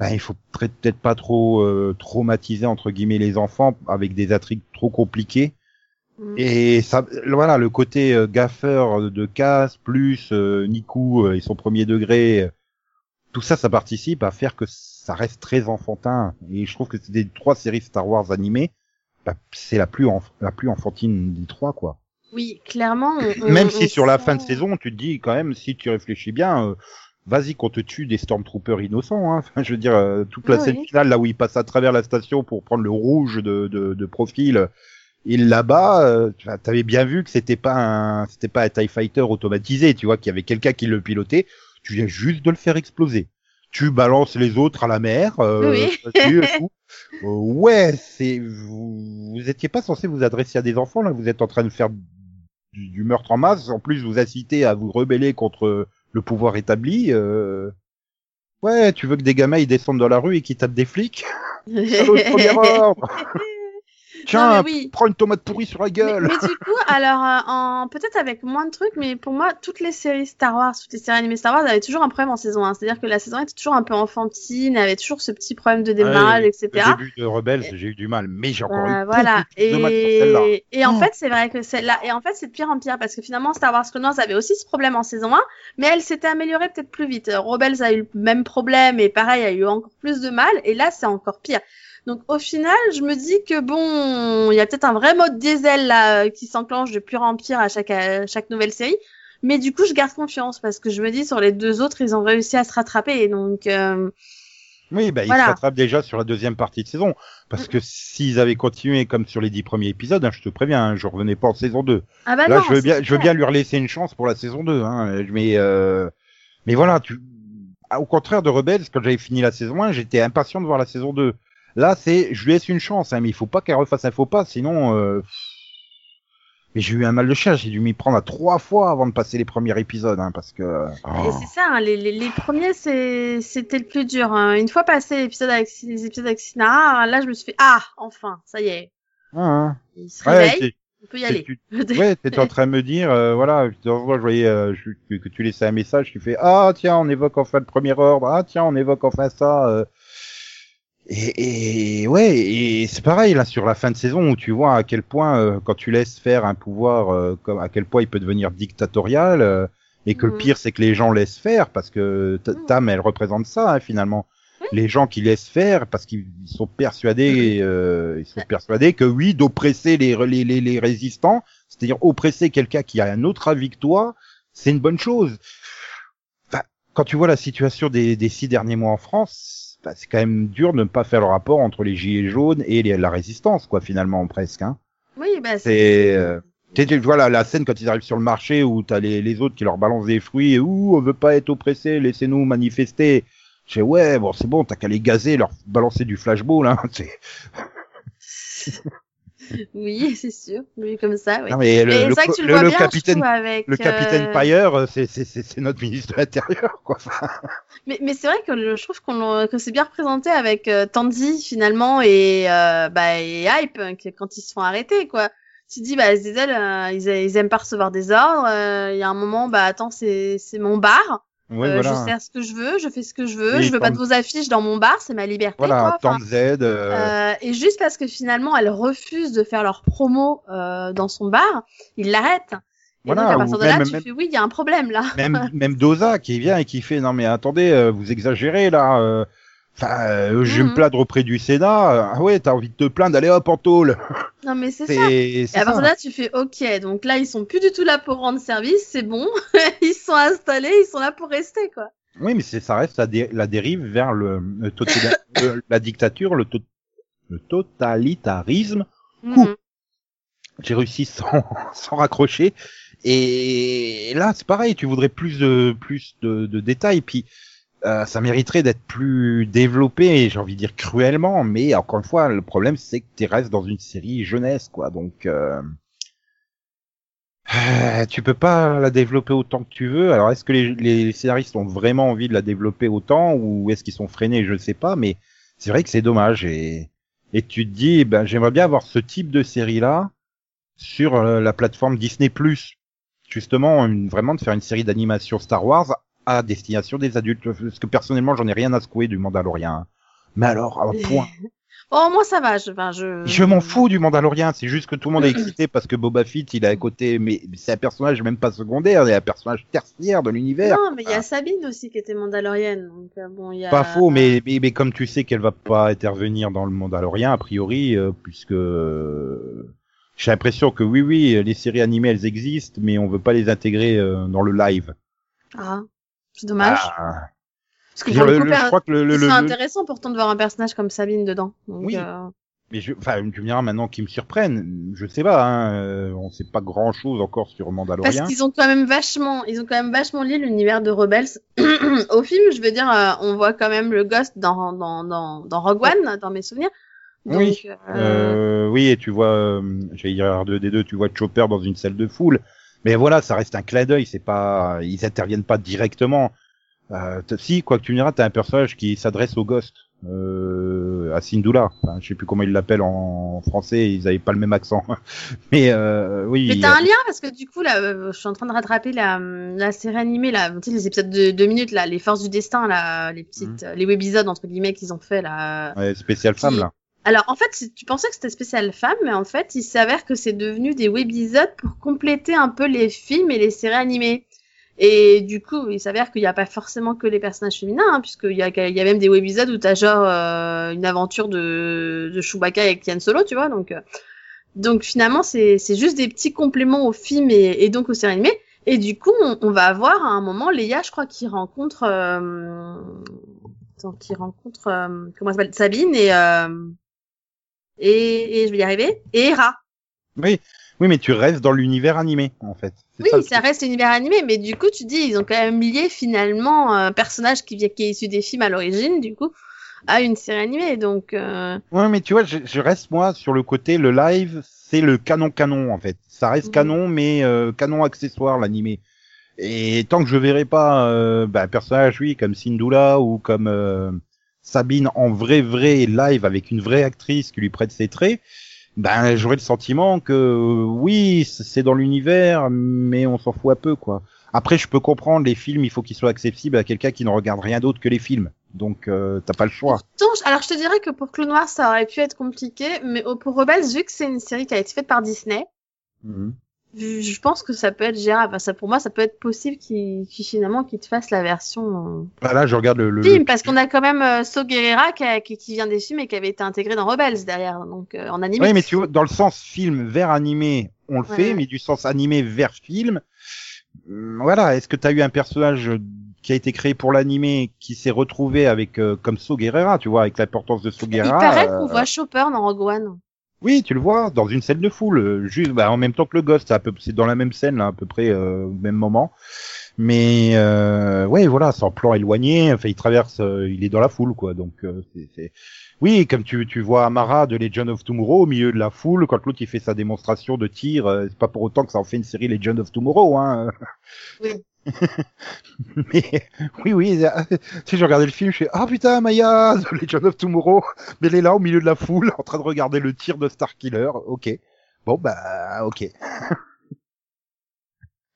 ben, il faut peut- peut-être pas trop euh, traumatiser entre guillemets les enfants avec des intrigues trop compliquées. Mm. Et ça, voilà, le côté euh, gaffeur de casse plus euh, Niku et son premier degré, euh, tout ça, ça participe à faire que ça reste très enfantin. Et je trouve que c'est des trois séries Star Wars animées, bah, c'est la plus la plus enfantine des trois, quoi. Oui, clairement. on- Même on si sur la fin de saison, tu te dis quand même, si tu réfléchis bien, euh, vas-y qu'on te tue des Stormtroopers innocents. Hein. Enfin, je veux dire, euh, toute la Oui, scène finale, là où il passe à travers la station pour prendre le rouge de, de, de profil, il là-bas, euh, tu avais bien vu que c'était pas un, c'était pas un Tie Fighter automatisé, tu vois, qu'il y avait quelqu'un qui le pilotait. Tu viens juste de le faire exploser. Tu balances les autres à la mer, euh, Oui. tout. Euh, ouais, c'est vous, vous étiez pas censé vous adresser à des enfants là, vous êtes en train de faire du, du meurtre en masse. En plus, vous incitez à vous rebeller contre le pouvoir établi. euh. Ouais, tu veux que des gamins ils descendent dans la rue et qu'ils tapent des flics? Salaud de premier ordre Tiens, oui. prends une tomate pourrie sur la gueule. mais du coup, alors, euh, en, peut-être avec moins de trucs, mais pour moi, toutes les séries Star Wars, toutes les séries animées Star Wars avaient toujours un problème en saison 1. C'est-à-dire que la saison 1 était toujours un peu enfantine, avait toujours ce petit problème de démarrage, Ouais, etc. Le début de Rebels, j'ai eu du mal, mais j'ai encore Euh, eu voilà. de. Et, et en Oh. fait, c'est vrai que celle-là, et en fait, c'est de pire en pire parce que finalement, Star Wars Clone Wars avait aussi ce problème en saison 1, mais elle s'était améliorée peut-être plus vite. Euh, Rebels a eu le même problème et pareil, a eu encore plus de mal, et là, c'est encore pire. Donc, au final, je me dis que bon, il y a peut-être un vrai mode diesel là euh, qui s'enclenche de pire en pire à chaque, à chaque nouvelle série. Mais du coup, je garde confiance parce que je me dis sur les deux autres, ils ont réussi à se rattraper. Donc, euh, Oui, bah, ils se rattrapent déjà sur la deuxième partie de saison. Parce que s'ils avaient continué comme sur les dix premiers épisodes, hein, je te préviens, hein, je revenais pas en saison 2. ah bah Là, non, je veux bien, je veux bien lui relaisser une chance pour la saison 2. Hein, mais, euh, mais voilà, tu, au contraire de Rebels, quand j'avais fini la saison 1, j'étais impatient de voir la saison 2. Là, c'est, je lui laisse une chance, hein, mais il faut pas qu'elle refasse un faux pas, sinon, euh, mais j'ai eu un mal de chien, j'ai dû m'y prendre à trois fois avant de passer les premiers épisodes, hein, parce que, Et oh. c'est ça, hein, les, les, les premiers, c'était le plus dur. hein. Une fois passé l'épisode avec, les épisodes avec Sinara, là, je me suis fait, ah, enfin, ça y est. Ah, hein. Il se Ouais, réveille. On peut y aller. Tu, ouais, t'étais en train de me dire, euh, voilà, je voyais euh, je, que tu laissais un message, tu fais, ah tiens, on évoque enfin le premier ordre, ah tiens, on évoque enfin ça. Euh. Et, et, ouais, et c'est pareil là sur la fin de saison où tu vois à quel point euh, quand tu laisses faire un pouvoir, euh, comme à quel point il peut devenir dictatorial, euh, et que le Mhm. pire c'est que les gens laissent faire parce que Mhm. Tam elle représente ça hein, finalement. Les gens qui laissent faire parce qu'ils sont persuadés, euh, ils sont persuadés que oui d'oppresser les, les, les, les résistants, c'est-à-dire oppresser quelqu'un qui a un autre avis que toi, c'est une bonne chose. Enfin, quand tu vois la situation des, des six derniers mois en France, bah, c'est quand même dur de ne pas faire le rapport entre les gilets jaunes et les- la résistance, quoi, finalement, presque. Hein. Oui, bah C'est, euh, tu sais, tu vois la, la scène quand ils arrivent sur le marché où t'as les, les autres qui leur balancent des fruits et ouh, on veut pas être oppressés, laissez-nous manifester. Je fais ouais, bon, c'est bon, t'as qu'à les gazer, leur balancer du flashball, hein. Oui, c'est sûr. Oui, comme ça, oui. Non, mais le, le, vrai que tu le le- bien, capitaine, avec, le capitaine euh, Payer, euh, c'est, c'est, c'est, c'est notre ministre de l'Intérieur, quoi. Mais, mais c'est vrai que je trouve qu'on que c'est bien représenté avec euh, Tandy finalement et euh, bah et Hype hein, quand ils se font arrêter quoi. Tu te dis bah Zizel euh, ils, ils aiment pas recevoir des ordres. euh, Il y a un moment bah attends c'est c'est mon bar. Ouais, euh, voilà. Je sers ce que je veux, je fais ce que je veux. Oui, je veux pas de vos affiches dans mon bar, c'est ma liberté. Voilà, quoi. Z, euh, euh, et juste parce que finalement elles refusent de faire leur promo euh, dans son bar, ils l'arrêtent. Et Voilà, donc à partir de là tu même- fais oui il y a un problème là. même même Doza qui vient et qui fait non mais attendez euh, vous exagérez là euh, enfin euh, je vais Mhm. me plaindre auprès du Sénat ah ouais t'as envie de te plaindre allez hop en tôle Non mais c'est ça. Et à partir de là, tu fais OK. Donc là, ils sont plus du tout là pour rendre service, c'est bon. sont installés, ils sont là pour rester, quoi. oui mais c'est ça reste la, dé- la dérive vers le, le tota- le- la dictature le, to- le totalitarisme. Mhm. j'ai réussi sans sans raccrocher et là c'est pareil tu voudrais plus de plus de, de détails puis euh, ça mériterait d'être plus développé j'ai envie de dire cruellement mais encore une fois le problème c'est que tu restes dans une série jeunesse quoi donc euh, euh, tu peux pas la développer autant que tu veux alors est-ce que les, les scénaristes ont vraiment envie de la développer autant ou est-ce qu'ils sont freinés je ne sais pas mais c'est vrai que c'est dommage et et tu te dis ben j'aimerais bien avoir ce type de série là sur euh, la plateforme Disney+. Justement, une- vraiment de faire une série d'animation Star Wars à destination des adultes. Parce que personnellement, j'en ai rien à secouer du Mandalorien. hein. Mais alors, à un point. Oh, moi, ça va. Je, enfin, je... Je m'en fous du Mandalorien. C'est juste que tout le monde est excité parce que Boba Fett, il est à côté. Mais c'est un personnage même pas secondaire, c'est un personnage tertiaire de l'univers. Non, mais il y a Sabine aussi qui était mandalorienne. Donc, euh, bon, il y a... Pas faux, mais, mais, mais comme tu sais qu'elle va pas intervenir dans le Mandalorien, a priori, euh, puisque euh, j'ai l'impression que oui, oui, les séries animées, elles existent, mais on veut pas les intégrer euh, dans le live. Ah, c'est dommage. Ah. Parce que Je, le le- crois que le, c'est intéressant pourtant de voir un personnage comme Sabine dedans. Donc, Oui. euh, mais je, enfin, tu me diras maintenant qu'ils me surprennent. Je sais pas, hein, euh, on sait pas grand chose encore sur Parce Mandalorien. qu'ils ont quand même vachement, ils ont quand même vachement lié l'univers de Rebels au film. Je veux dire, euh, on voit quand même le Ghost dans dans dans, dans Rogue One, dans mes souvenirs. Donc, Oui. euh, oui, et tu vois, j'allais dire R2D2, tu vois Chopper dans une salle de foule. Mais voilà, ça reste un clin d'œil, c'est pas, ils interviennent pas directement. Euh, si, quoi que tu me diras, t'as un personnage qui s'adresse au Ghost, euh, à Syndulla. Enfin, je sais plus comment ils l'appellent en français, ils avaient pas le même accent. Mais euh, oui. Mais t'as un lien parce que du coup là, euh, je suis en train de rattraper la, la série animée là, tu sais les épisodes de deux minutes là, les forces du destin là, les petites, euh, les webisodes entre guillemets qu'ils ont fait là. Ouais, spécial femme là. Alors en fait, tu pensais que c'était spécial femme, mais en fait, il s'avère que c'est devenu des webisodes pour compléter un peu les films et les séries animées. Et du coup, il s'avère qu'il n'y a pas forcément que les personnages féminins, hein, puisqu'il y a, il y a même des webisodes où t'as genre euh, une aventure de, de Chewbacca avec Yann Solo, tu vois. Donc, euh, donc finalement, c'est juste des petits compléments au film et, et donc aux séries animées. Et du coup, on, on va avoir à un moment Léa, je crois, qui rencontre, euh, qui rencontre, euh, comment s'appelle, Sabine et, euh, et, et je vais y arriver, et Hera. Oui, oui, mais tu restes dans l'univers animé en fait. Oui, ça, reste univers animé, mais du coup, tu dis, ils ont quand même lié finalement un personnage qui, vient- qui est issu des films à l'origine, du coup, à une série animée. Donc, euh, Ouais, mais tu vois, je, je reste moi sur le côté le live, c'est le canon canon en fait. Ça reste Mhm. canon, mais euh, canon accessoire l'animé. Et tant que je verrai pas euh, bah, un personnage, oui, comme Syndulla ou comme euh, Sabine en vrai vrai live avec une vraie actrice qui lui prête ses traits, ben j'aurais le sentiment que euh, oui, c'est dans l'univers, mais on s'en fout un peu quoi. Après, je peux comprendre les films, il faut qu'ils soient accessibles à quelqu'un qui ne regarde rien d'autre que les films. Donc euh, t'as pas le choix. Pourtant, alors je te dirais que pour Clone Wars ça aurait pu être compliqué, mais pour Rebels, vu que c'est une série qui a été faite par Disney, Mhm. Je je pense que ça peut être gérable. Enfin, ça, pour moi, ça peut être possible qu'ils finalement qu'ils te fassent la version Bah là, je regarde le. le- euh, film, parce qu'on a quand même euh, So Guerrera qui, a- qui, qui vient des films et qui avait été intégré dans Rebels derrière, donc euh, en animé. Oui, mais tu vois, dans le sens film vers animé, on le Ouais. fait, mais du sens animé vers film, hum, voilà. Est-ce que t'as eu un personnage qui a été créé pour l'animé qui s'est retrouvé avec euh, comme So Guerrera, tu vois, avec l'importance de So Il Guerrera paraît euh, qu'on voit Chopper dans Rogue One. Oui, tu le vois dans une scène de foule, juste bah, en même temps que le Ghost, c'est dans la même scène là, à peu près euh, au même moment. Mais euh, ouais, voilà, c'est en plan éloigné. Enfin, il traverse, euh, il est dans la foule, quoi. Donc, euh, c'est, oui, comme tu, tu vois Amara de Legend of Tomorrow au milieu de la foule, quand l'autre il fait sa démonstration de tir, euh, c'est pas pour autant que ça en fait une série Legend of Tomorrow, hein. Mais oui, oui, euh, sais, j'ai regardé le film, je fais ah putain Maya, The Legend of Tomorrow, mais elle est là au milieu de la foule, en train de regarder le tir de Starkiller. Ok, bon bah ok.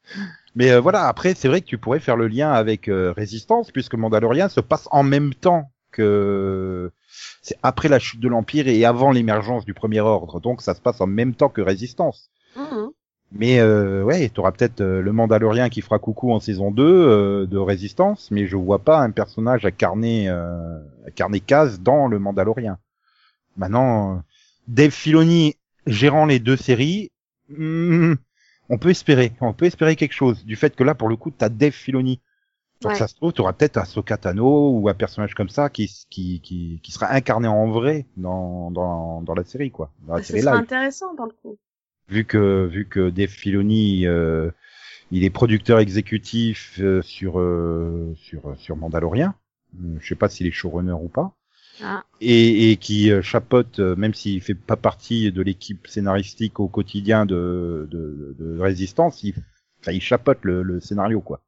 mais euh, voilà, après c'est vrai que tu pourrais faire le lien avec euh, Résistance, puisque Mandalorian se passe en même temps que c'est après la chute de l'Empire et avant l'émergence du Premier Ordre, donc ça se passe en même temps que Résistance. Mhm. Mais euh, ouais, tu auras peut-être euh, le Mandalorien qui fera coucou en saison 2 euh, de Résistance, mais je vois pas un personnage incarné euh, incarné Kaz dans le Mandalorien. Maintenant, euh, Dave Filoni gérant les deux séries, hmm, on peut espérer, on peut espérer quelque chose du fait que là pour le coup t'as Dave Filoni. Donc Ouais. ça se trouve, tu auras peut-être Ahsoka Tano ou un personnage comme ça qui qui qui, qui sera incarné en vrai dans dans dans la série quoi, dans la série serait live intéressant pour le coup. Vu que vu que Dave Filoni euh, il est producteur exécutif euh, sur euh, sur sur Mandalorian. Euh, Je sais pas s'il est showrunner ou pas. Ah. Et, et qui euh, chapeaute, euh, même s'il fait pas partie de l'équipe scénaristique au quotidien de, de, de Résistance, il, il chapeaute le, le scénario quoi.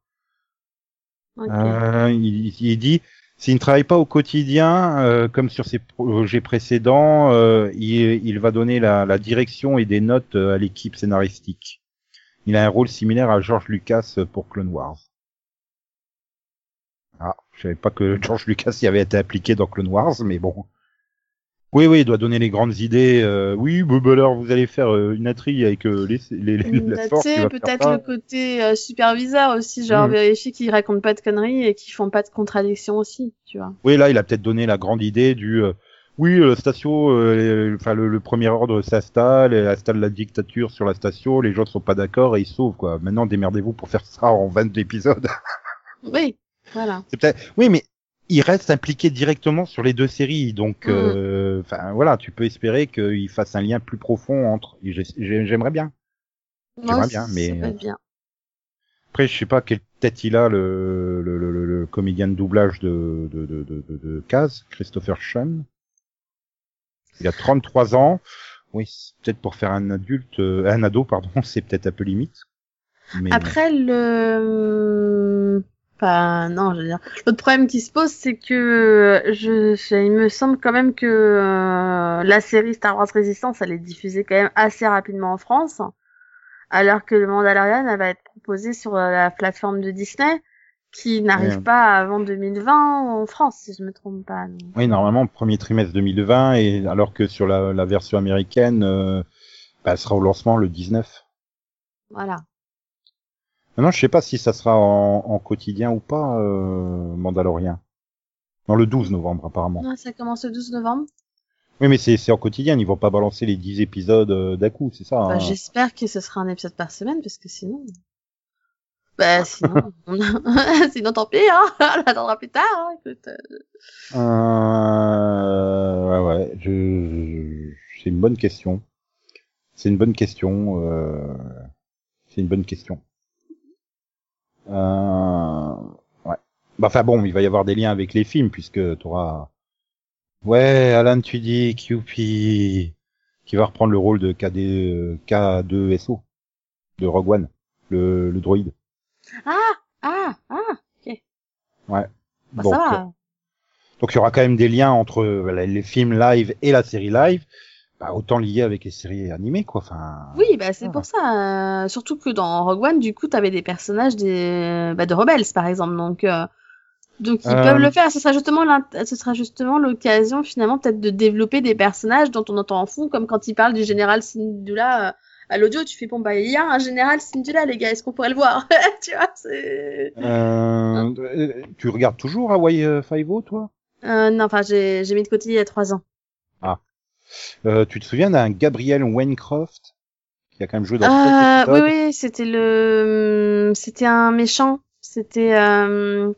Ok. Euh, il, il dit s'il ne travaille pas au quotidien, euh, comme sur ses projets précédents, euh, il, va donner la, la direction et des notes euh, à l'équipe scénaristique. Il a un rôle similaire à George Lucas pour Clone Wars. Ah, je savais pas que George Lucas y avait été impliqué dans Clone Wars, mais bon. Oui, oui, il doit donner les grandes idées. euh, oui, bah, alors vous allez faire euh, une intrigue avec euh, les, les, les- la force. peut-être le côté euh, superviseur aussi, genre Mhm. vérifier qu'ils racontent pas de conneries et qu'ils font pas de contradictions aussi, tu vois. Oui, là, il a peut-être donné la grande idée du euh, oui, euh, station, euh, enfin le, le premier ordre s'installe, installe la dictature sur la station, les gens ne sont pas d'accord et ils sauvent quoi. Maintenant, démerdez-vous pour faire ça en 22 épisodes. Oui, voilà. C'est peut-être oui, mais il reste impliqué directement sur les deux séries, donc euh, enfin voilà, tu peux espérer qu'il fasse un lien plus profond entre. J'aimerais bien. J'aimerais bien, mais, bien. Après, je sais pas quelle tête il a le le, le, le, comédien de doublage de de de de, de, de Kaz, Christopher Sean. Il a 33 ans. Oui, peut-être pour faire un adulte, euh, un ado, pardon, c'est peut-être un peu limite. Mais Après, le... Enfin, non, je veux dire... L'autre problème qui se pose, c'est que je... je- il me semble quand même que euh, la série Star Wars Resistance, elle est diffusée quand même assez rapidement en France, alors que le Mandalorian, elle va être proposée sur euh, la plateforme de Disney, qui n'arrive Ouais. pas avant 2020 en France, si je me trompe pas. donc. oui, normalement premier trimestre 2020 et alors que sur la, la version américaine, euh, bah, elle sera au lancement le 19. Voilà. Maintenant, je sais pas si ça sera en, en quotidien ou pas, euh, Mandalorian. Non, le 12 novembre apparemment. Ah, ça commence le 12 novembre. Oui, mais c'est c'est en quotidien, ils vont pas balancer les 10 épisodes euh, d'un coup, c'est ça. Bah, hein. J'espère que ce sera un épisode par semaine, parce que sinon... Bah, sinon, on sinon tant pis, hein. on attendra plus tard, hein. écoute. euh. Euh, ouais, ouais, je, je- c'est une bonne question. C'est une bonne question. Euh, c'est une bonne question. Euh, ouais. Bah, enfin bon, il va y avoir des liens avec les films puisque tu auras. Ouais, Alan Tudyk, youpi, qui va reprendre le rôle de KD, euh, K2SO de Rogue One, le, le droïde. Ah, ah, ah, Ouais. bah, Donc, ça euh. Donc il y aura quand même des liens entre euh, les films live et la série live. Bah, autant lié avec les séries animées, quoi. Enfin. Oui, bah c'est Ah. pour ça. euh, surtout que dans Rogue One, du coup, t'avais des personnages des, bah, de Rebels, par exemple. Donc, euh, donc ils Euh. peuvent le faire. Ce sera justement, l'int- ce sera justement l'occasion, finalement, peut-être de développer des personnages dont on entend en fou, comme quand il parle du général Syndulla euh, à l'audio. Tu fais bon, bah il y a un général Syndulla, les gars. Est-ce qu'on pourrait le voir? Tu vois, c'est. Euh, euh, tu regardes toujours Hawaii euh, Five-O, toi? Euh, non, enfin, j'ai, j'ai mis de côté il y a trois ans. Euh, Tu te souviens d'un Gabriel Wayncroft qui a quand même joué dans Euh, sept oui, oui, c'était le, c'était un méchant. C'était, euh,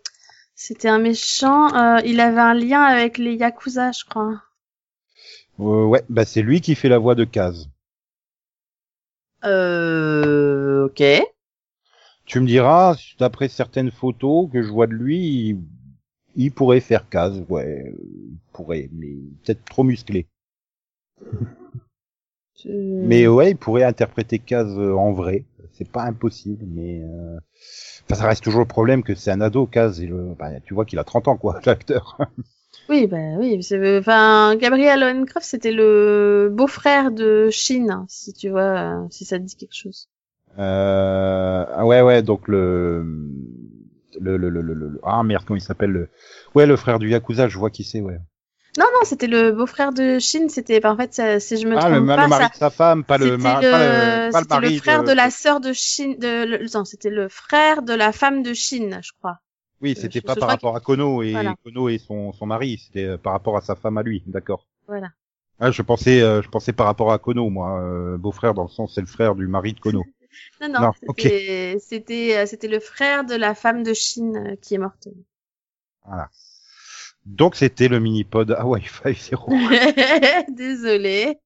c'était un méchant. Euh, il avait un lien avec les yakuza, je crois. Euh, ouais, bah c'est lui qui fait la voix de Kaz. Euh, ok. Tu me diras, d'après certaines photos que je vois de lui, il, il pourrait faire Kaz, ouais, euh, il pourrait, mais peut-être trop musclé. Je- Mais ouais, il pourrait interpréter Kaz euh, en vrai. C'est pas impossible, mais euh... enfin, ça reste toujours le problème que c'est un ado, Kaz, et le... bah, tu vois qu'il a 30 ans, quoi, l'acteur. Oui, bah oui. Enfin, Gabriel Owencroft, c'était le beau-frère de Shin, si tu vois, si ça te dit quelque chose. Euh... ah Ouais, ouais, donc le... Le, le, le, le, le- Ah merde, comment il s'appelle le... Ouais, le frère du Yakuza, je vois qui c'est, ouais. Non, non, c'était le beau-frère de Shin. C'était, en fait, ça- si je me Ah, trompe le, pas, le mari ça- de sa femme, pas le, C'était ma- le, pas le, pas le c'était mari le frère de... la sœur de Shin, de, non, c'était le frère de la femme de Shin, je crois. Oui, je- c'était pas par rapport à Kono et Voilà. Kono et son, son mari, c'était euh, par rapport à sa femme à lui, d'accord. Voilà. Ah, je pensais, euh, je pensais par rapport à Kono, moi, euh, beau-frère dans le sens, c'est le frère du mari de Kono. Non, non, Non, c'était, c'était, euh, c'était le frère de la femme de Shin euh, qui est morte. Voilà. Donc c'était le mini-pod Hawaii 5-0. Désolée.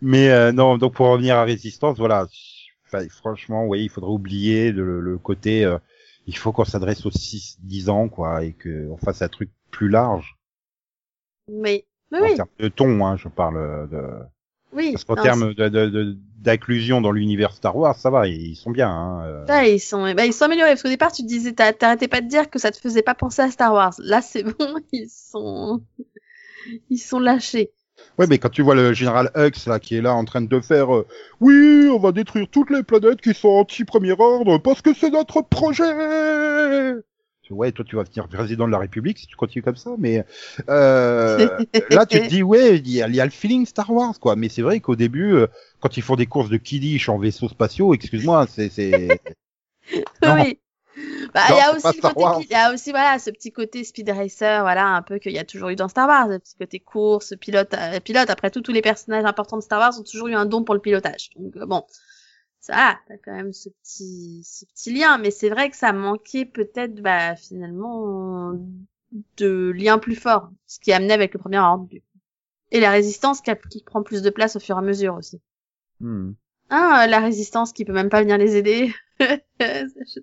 Mais euh, non, donc pour revenir à Résistance, voilà. Franchement, oui, il faudrait oublier le, le côté. euh, il faut qu'on s'adresse aux 6-10 ans, quoi, et qu'on fasse un truc plus large Mais, mais en oui, termes de ton. Hein, je parle de. Oui. Parce qu'en termes d'inclusion dans l'univers Star Wars, ça va, ils sont bien. Hein, euh. ils sont, bah, ils sont améliorés parce qu'au départ, tu disais, t'arrêtais pas de dire que ça te faisait pas penser à Star Wars. Là, c'est bon, ils sont, ils sont lâchés. Ouais, mais quand tu vois le général Hux là qui est là en train de faire, euh, oui, on va détruire toutes les planètes qui sont anti-premier ordre parce que c'est notre projet. Ouais, toi tu vas devenir président de la République si tu continues comme ça, mais euh, là tu te dis ouais, il y, a, il y a le feeling Star Wars quoi. Mais c'est vrai qu'au début, euh, quand ils font des courses de Kiddish en vaisseaux spatiaux, excuse-moi, c'est c'est. Oui. Bah, il y a aussi le côté, il y a aussi, voilà, ce petit côté speed racer, voilà, un peu qu'il y a toujours eu dans Star Wars, le petit côté course, pilote, euh, pilote. Après tout, tous les personnages importants de Star Wars ont toujours eu un don pour le pilotage. Donc, euh, bon. Ça, t'as quand même ce petit, ce petit lien. Mais c'est vrai que ça manquait peut-être, bah, finalement, de liens plus forts. Ce qui est amené avec le premier ordre, du coup. Et la résistance qui, a- qui prend plus de place au fur et à mesure aussi. Hein, euh, la résistance qui peut même pas venir les aider.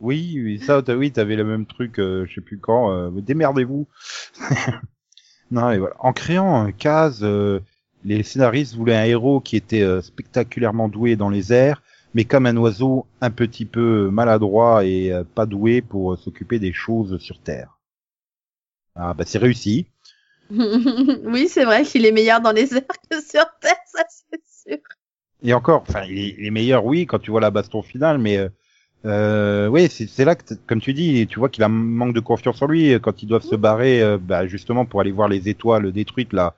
Oui, oui, ça, t'as- oui, t'avais le même truc, euh, je sais plus quand. euh, Démerdez-vous. non, et voilà. En créant un case, euh, les scénaristes voulaient un héros qui était euh, spectaculairement doué dans les airs, mais comme un oiseau un petit peu maladroit et euh, pas doué pour euh, s'occuper des choses sur Terre. Ah, bah c'est réussi. oui, c'est vrai qu'il est meilleur dans les airs que sur Terre, ça c'est sûr. Et encore, enfin, il est, il est meilleur, oui, quand tu vois la baston finale, mais euh, euh, oui, c'est là que, comme tu dis, tu vois qu'il a un manque de confiance en lui quand ils doivent se barrer, euh, bah, justement pour aller voir les étoiles détruites là.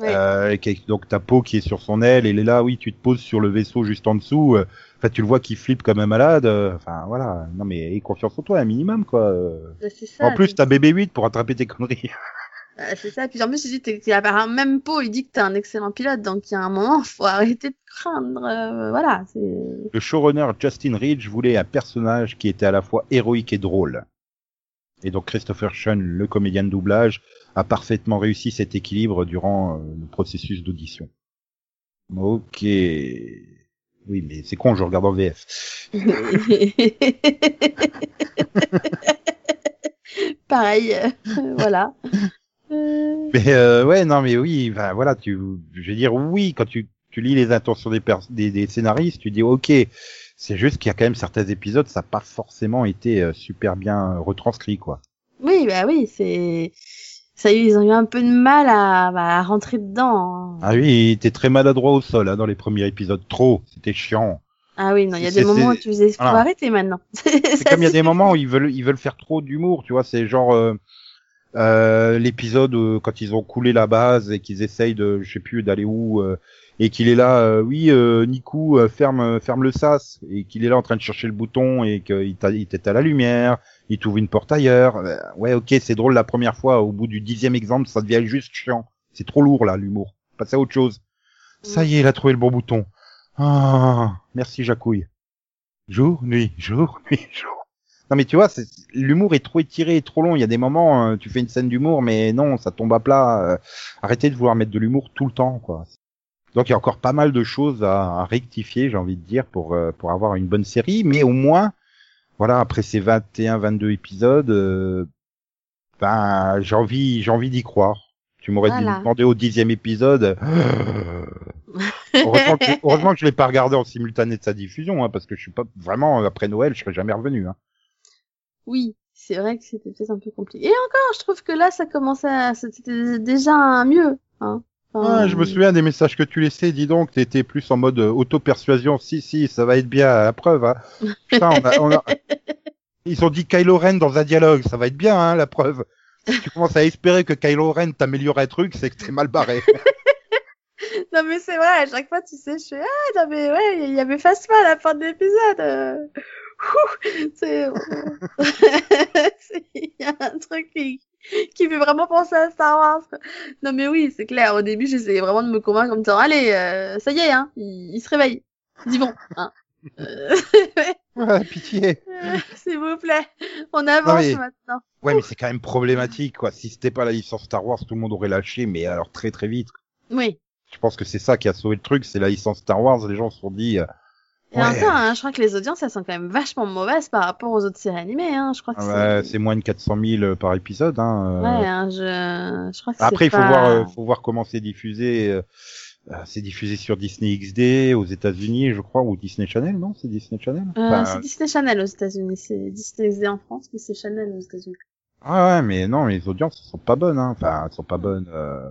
Euh, donc ta peau qui est sur son aile, elle est là, oui, tu te poses sur le vaisseau juste en dessous. euh, Enfin, tu le vois qui flippe comme un malade. euh, Enfin, voilà. Non, mais aie confiance en toi, un minimum, quoi. euh. Ça. En plus, t'as BB-8 pour attraper tes conneries. Ah, c'est ça. Puis en plus, il dit pas un même pot. Il dit que t'es un excellent pilote. Donc il y a un moment, faut arrêter de craindre. euh, voilà. Le showrunner Justin Ridge voulait un personnage qui était à la fois héroïque et drôle. Et donc Christopher Sean, le comédien de doublage, a parfaitement réussi cet équilibre durant euh, le processus d'audition. Ok. Oui, mais c'est con, je regarde en VF. Pareil. euh, voilà. Euh, Mais euh, ouais, non, mais oui, ben voilà, tu, je veux dire, oui, quand tu, tu lis les intentions des, des, des scénaristes, tu dis ok, c'est juste qu'il y a quand même certains épisodes, ça n'a pas forcément été euh, super bien euh, retranscrit, quoi. Oui, bah oui, c'est. Ça ils ont eu un peu de mal à, bah, à rentrer dedans. hein. Ah oui, il était très maladroit au sol hein, dans les premiers épisodes. Trop, c'était chiant. Ah oui, non, il y a des moments où tu faisais, faut arrêter maintenant. C'est comme il y a des moments où ils veulent ils veulent faire trop d'humour, tu vois, c'est genre euh, euh, l'épisode quand ils ont coulé la base et qu'ils essayent de je sais plus d'aller où euh, et qu'il est là euh, oui euh, Nico euh, ferme ferme le sas et qu'il est là en train de chercher le bouton et qu'il t'a- il t'éteint la lumière, il t'ouvre une porte ailleurs. Euh, ouais, OK, c'est drôle la première fois, au bout du dixième exemple, ça devient juste chiant. C'est trop lourd là l'humour. Passez à autre chose. Ça y est, il a trouvé le bon bouton. Ah, merci Jacouille. Jour, nuit, jour, nuit, jour. Non mais tu vois, l'humour est trop étiré, trop long. Il y a des moments, euh, tu fais une scène d'humour, mais non, ça tombe à plat. euh, arrêtez de vouloir mettre de l'humour tout le temps, quoi. Donc il y a encore pas mal de choses à, à rectifier, j'ai envie de dire, pour euh, pour avoir une bonne série. Mais au moins, voilà, après ces 21, 22 épisodes, euh, ben j'ai envie, j'ai envie d'y croire. Tu m'aurais Voilà. demandé au dixième épisode. heureusement, que, heureusement que je l'ai pas regardé en simultané de sa diffusion, hein, parce que je suis pas vraiment après Noël, je serais jamais revenu. Hein. Oui, c'est vrai que c'était peut-être un peu compliqué. Et encore, je trouve que là, ça commençait à, c'était déjà mieux, hein. Enfin, Ah, je me souviens des messages que tu laissais, dis donc, t'étais plus en mode euh, auto-persuasion, si, si, ça va être bien, à la preuve. Hein. Putain, on a, on a- Ils ont dit Kylo Ren dans un dialogue, ça va être bien, hein, la preuve. Si tu commences à espérer que Kylo Ren t'améliore un truc, c'est que t'es mal barré. Non mais c'est vrai, à chaque fois tu sais, je suis ah non mais ouais, il y avait face à la fin de l'épisode. euh. C'est- il y a un truc qui qui fait vraiment penser à Star Wars. Non mais oui, c'est clair. Au début, j'essayais vraiment de me convaincre en me disant allez, euh, ça y est, hein, il, il se réveille. Dis bon, hein. Euh, Ouais, pitié. S'il vous plaît, on avance mais- maintenant. Ouais, mais c'est quand même problématique, quoi. Si c'était pas la licence Star Wars, tout le monde aurait lâché, mais alors très très vite. Oui. Je pense que c'est ça qui a sauvé le truc, c'est la licence Star Wars. Les gens se sont dit, euh, Et Ouais. encore, hein, je crois que les audiences, elles sont quand même vachement mauvaises par rapport aux autres séries animées. Hein. Je crois que ah ouais, c'est... moins de 400 000 par épisode. Hein. euh. Ouais, hein, je... je crois que Après, c'est il faut pas... voir, euh, faut voir comment c'est diffusé. euh, euh, c'est diffusé sur Disney XD aux États-Unis, je crois, ou Disney Channel, non C'est Disney Channel? Euh, Enfin, c'est Disney Channel aux États-Unis. C'est Disney XD en France, mais c'est Channel aux États-Unis. Ah ouais, mais non, les audiences elles sont pas bonnes. Hein. Enfin, elles sont pas bonnes. Euh...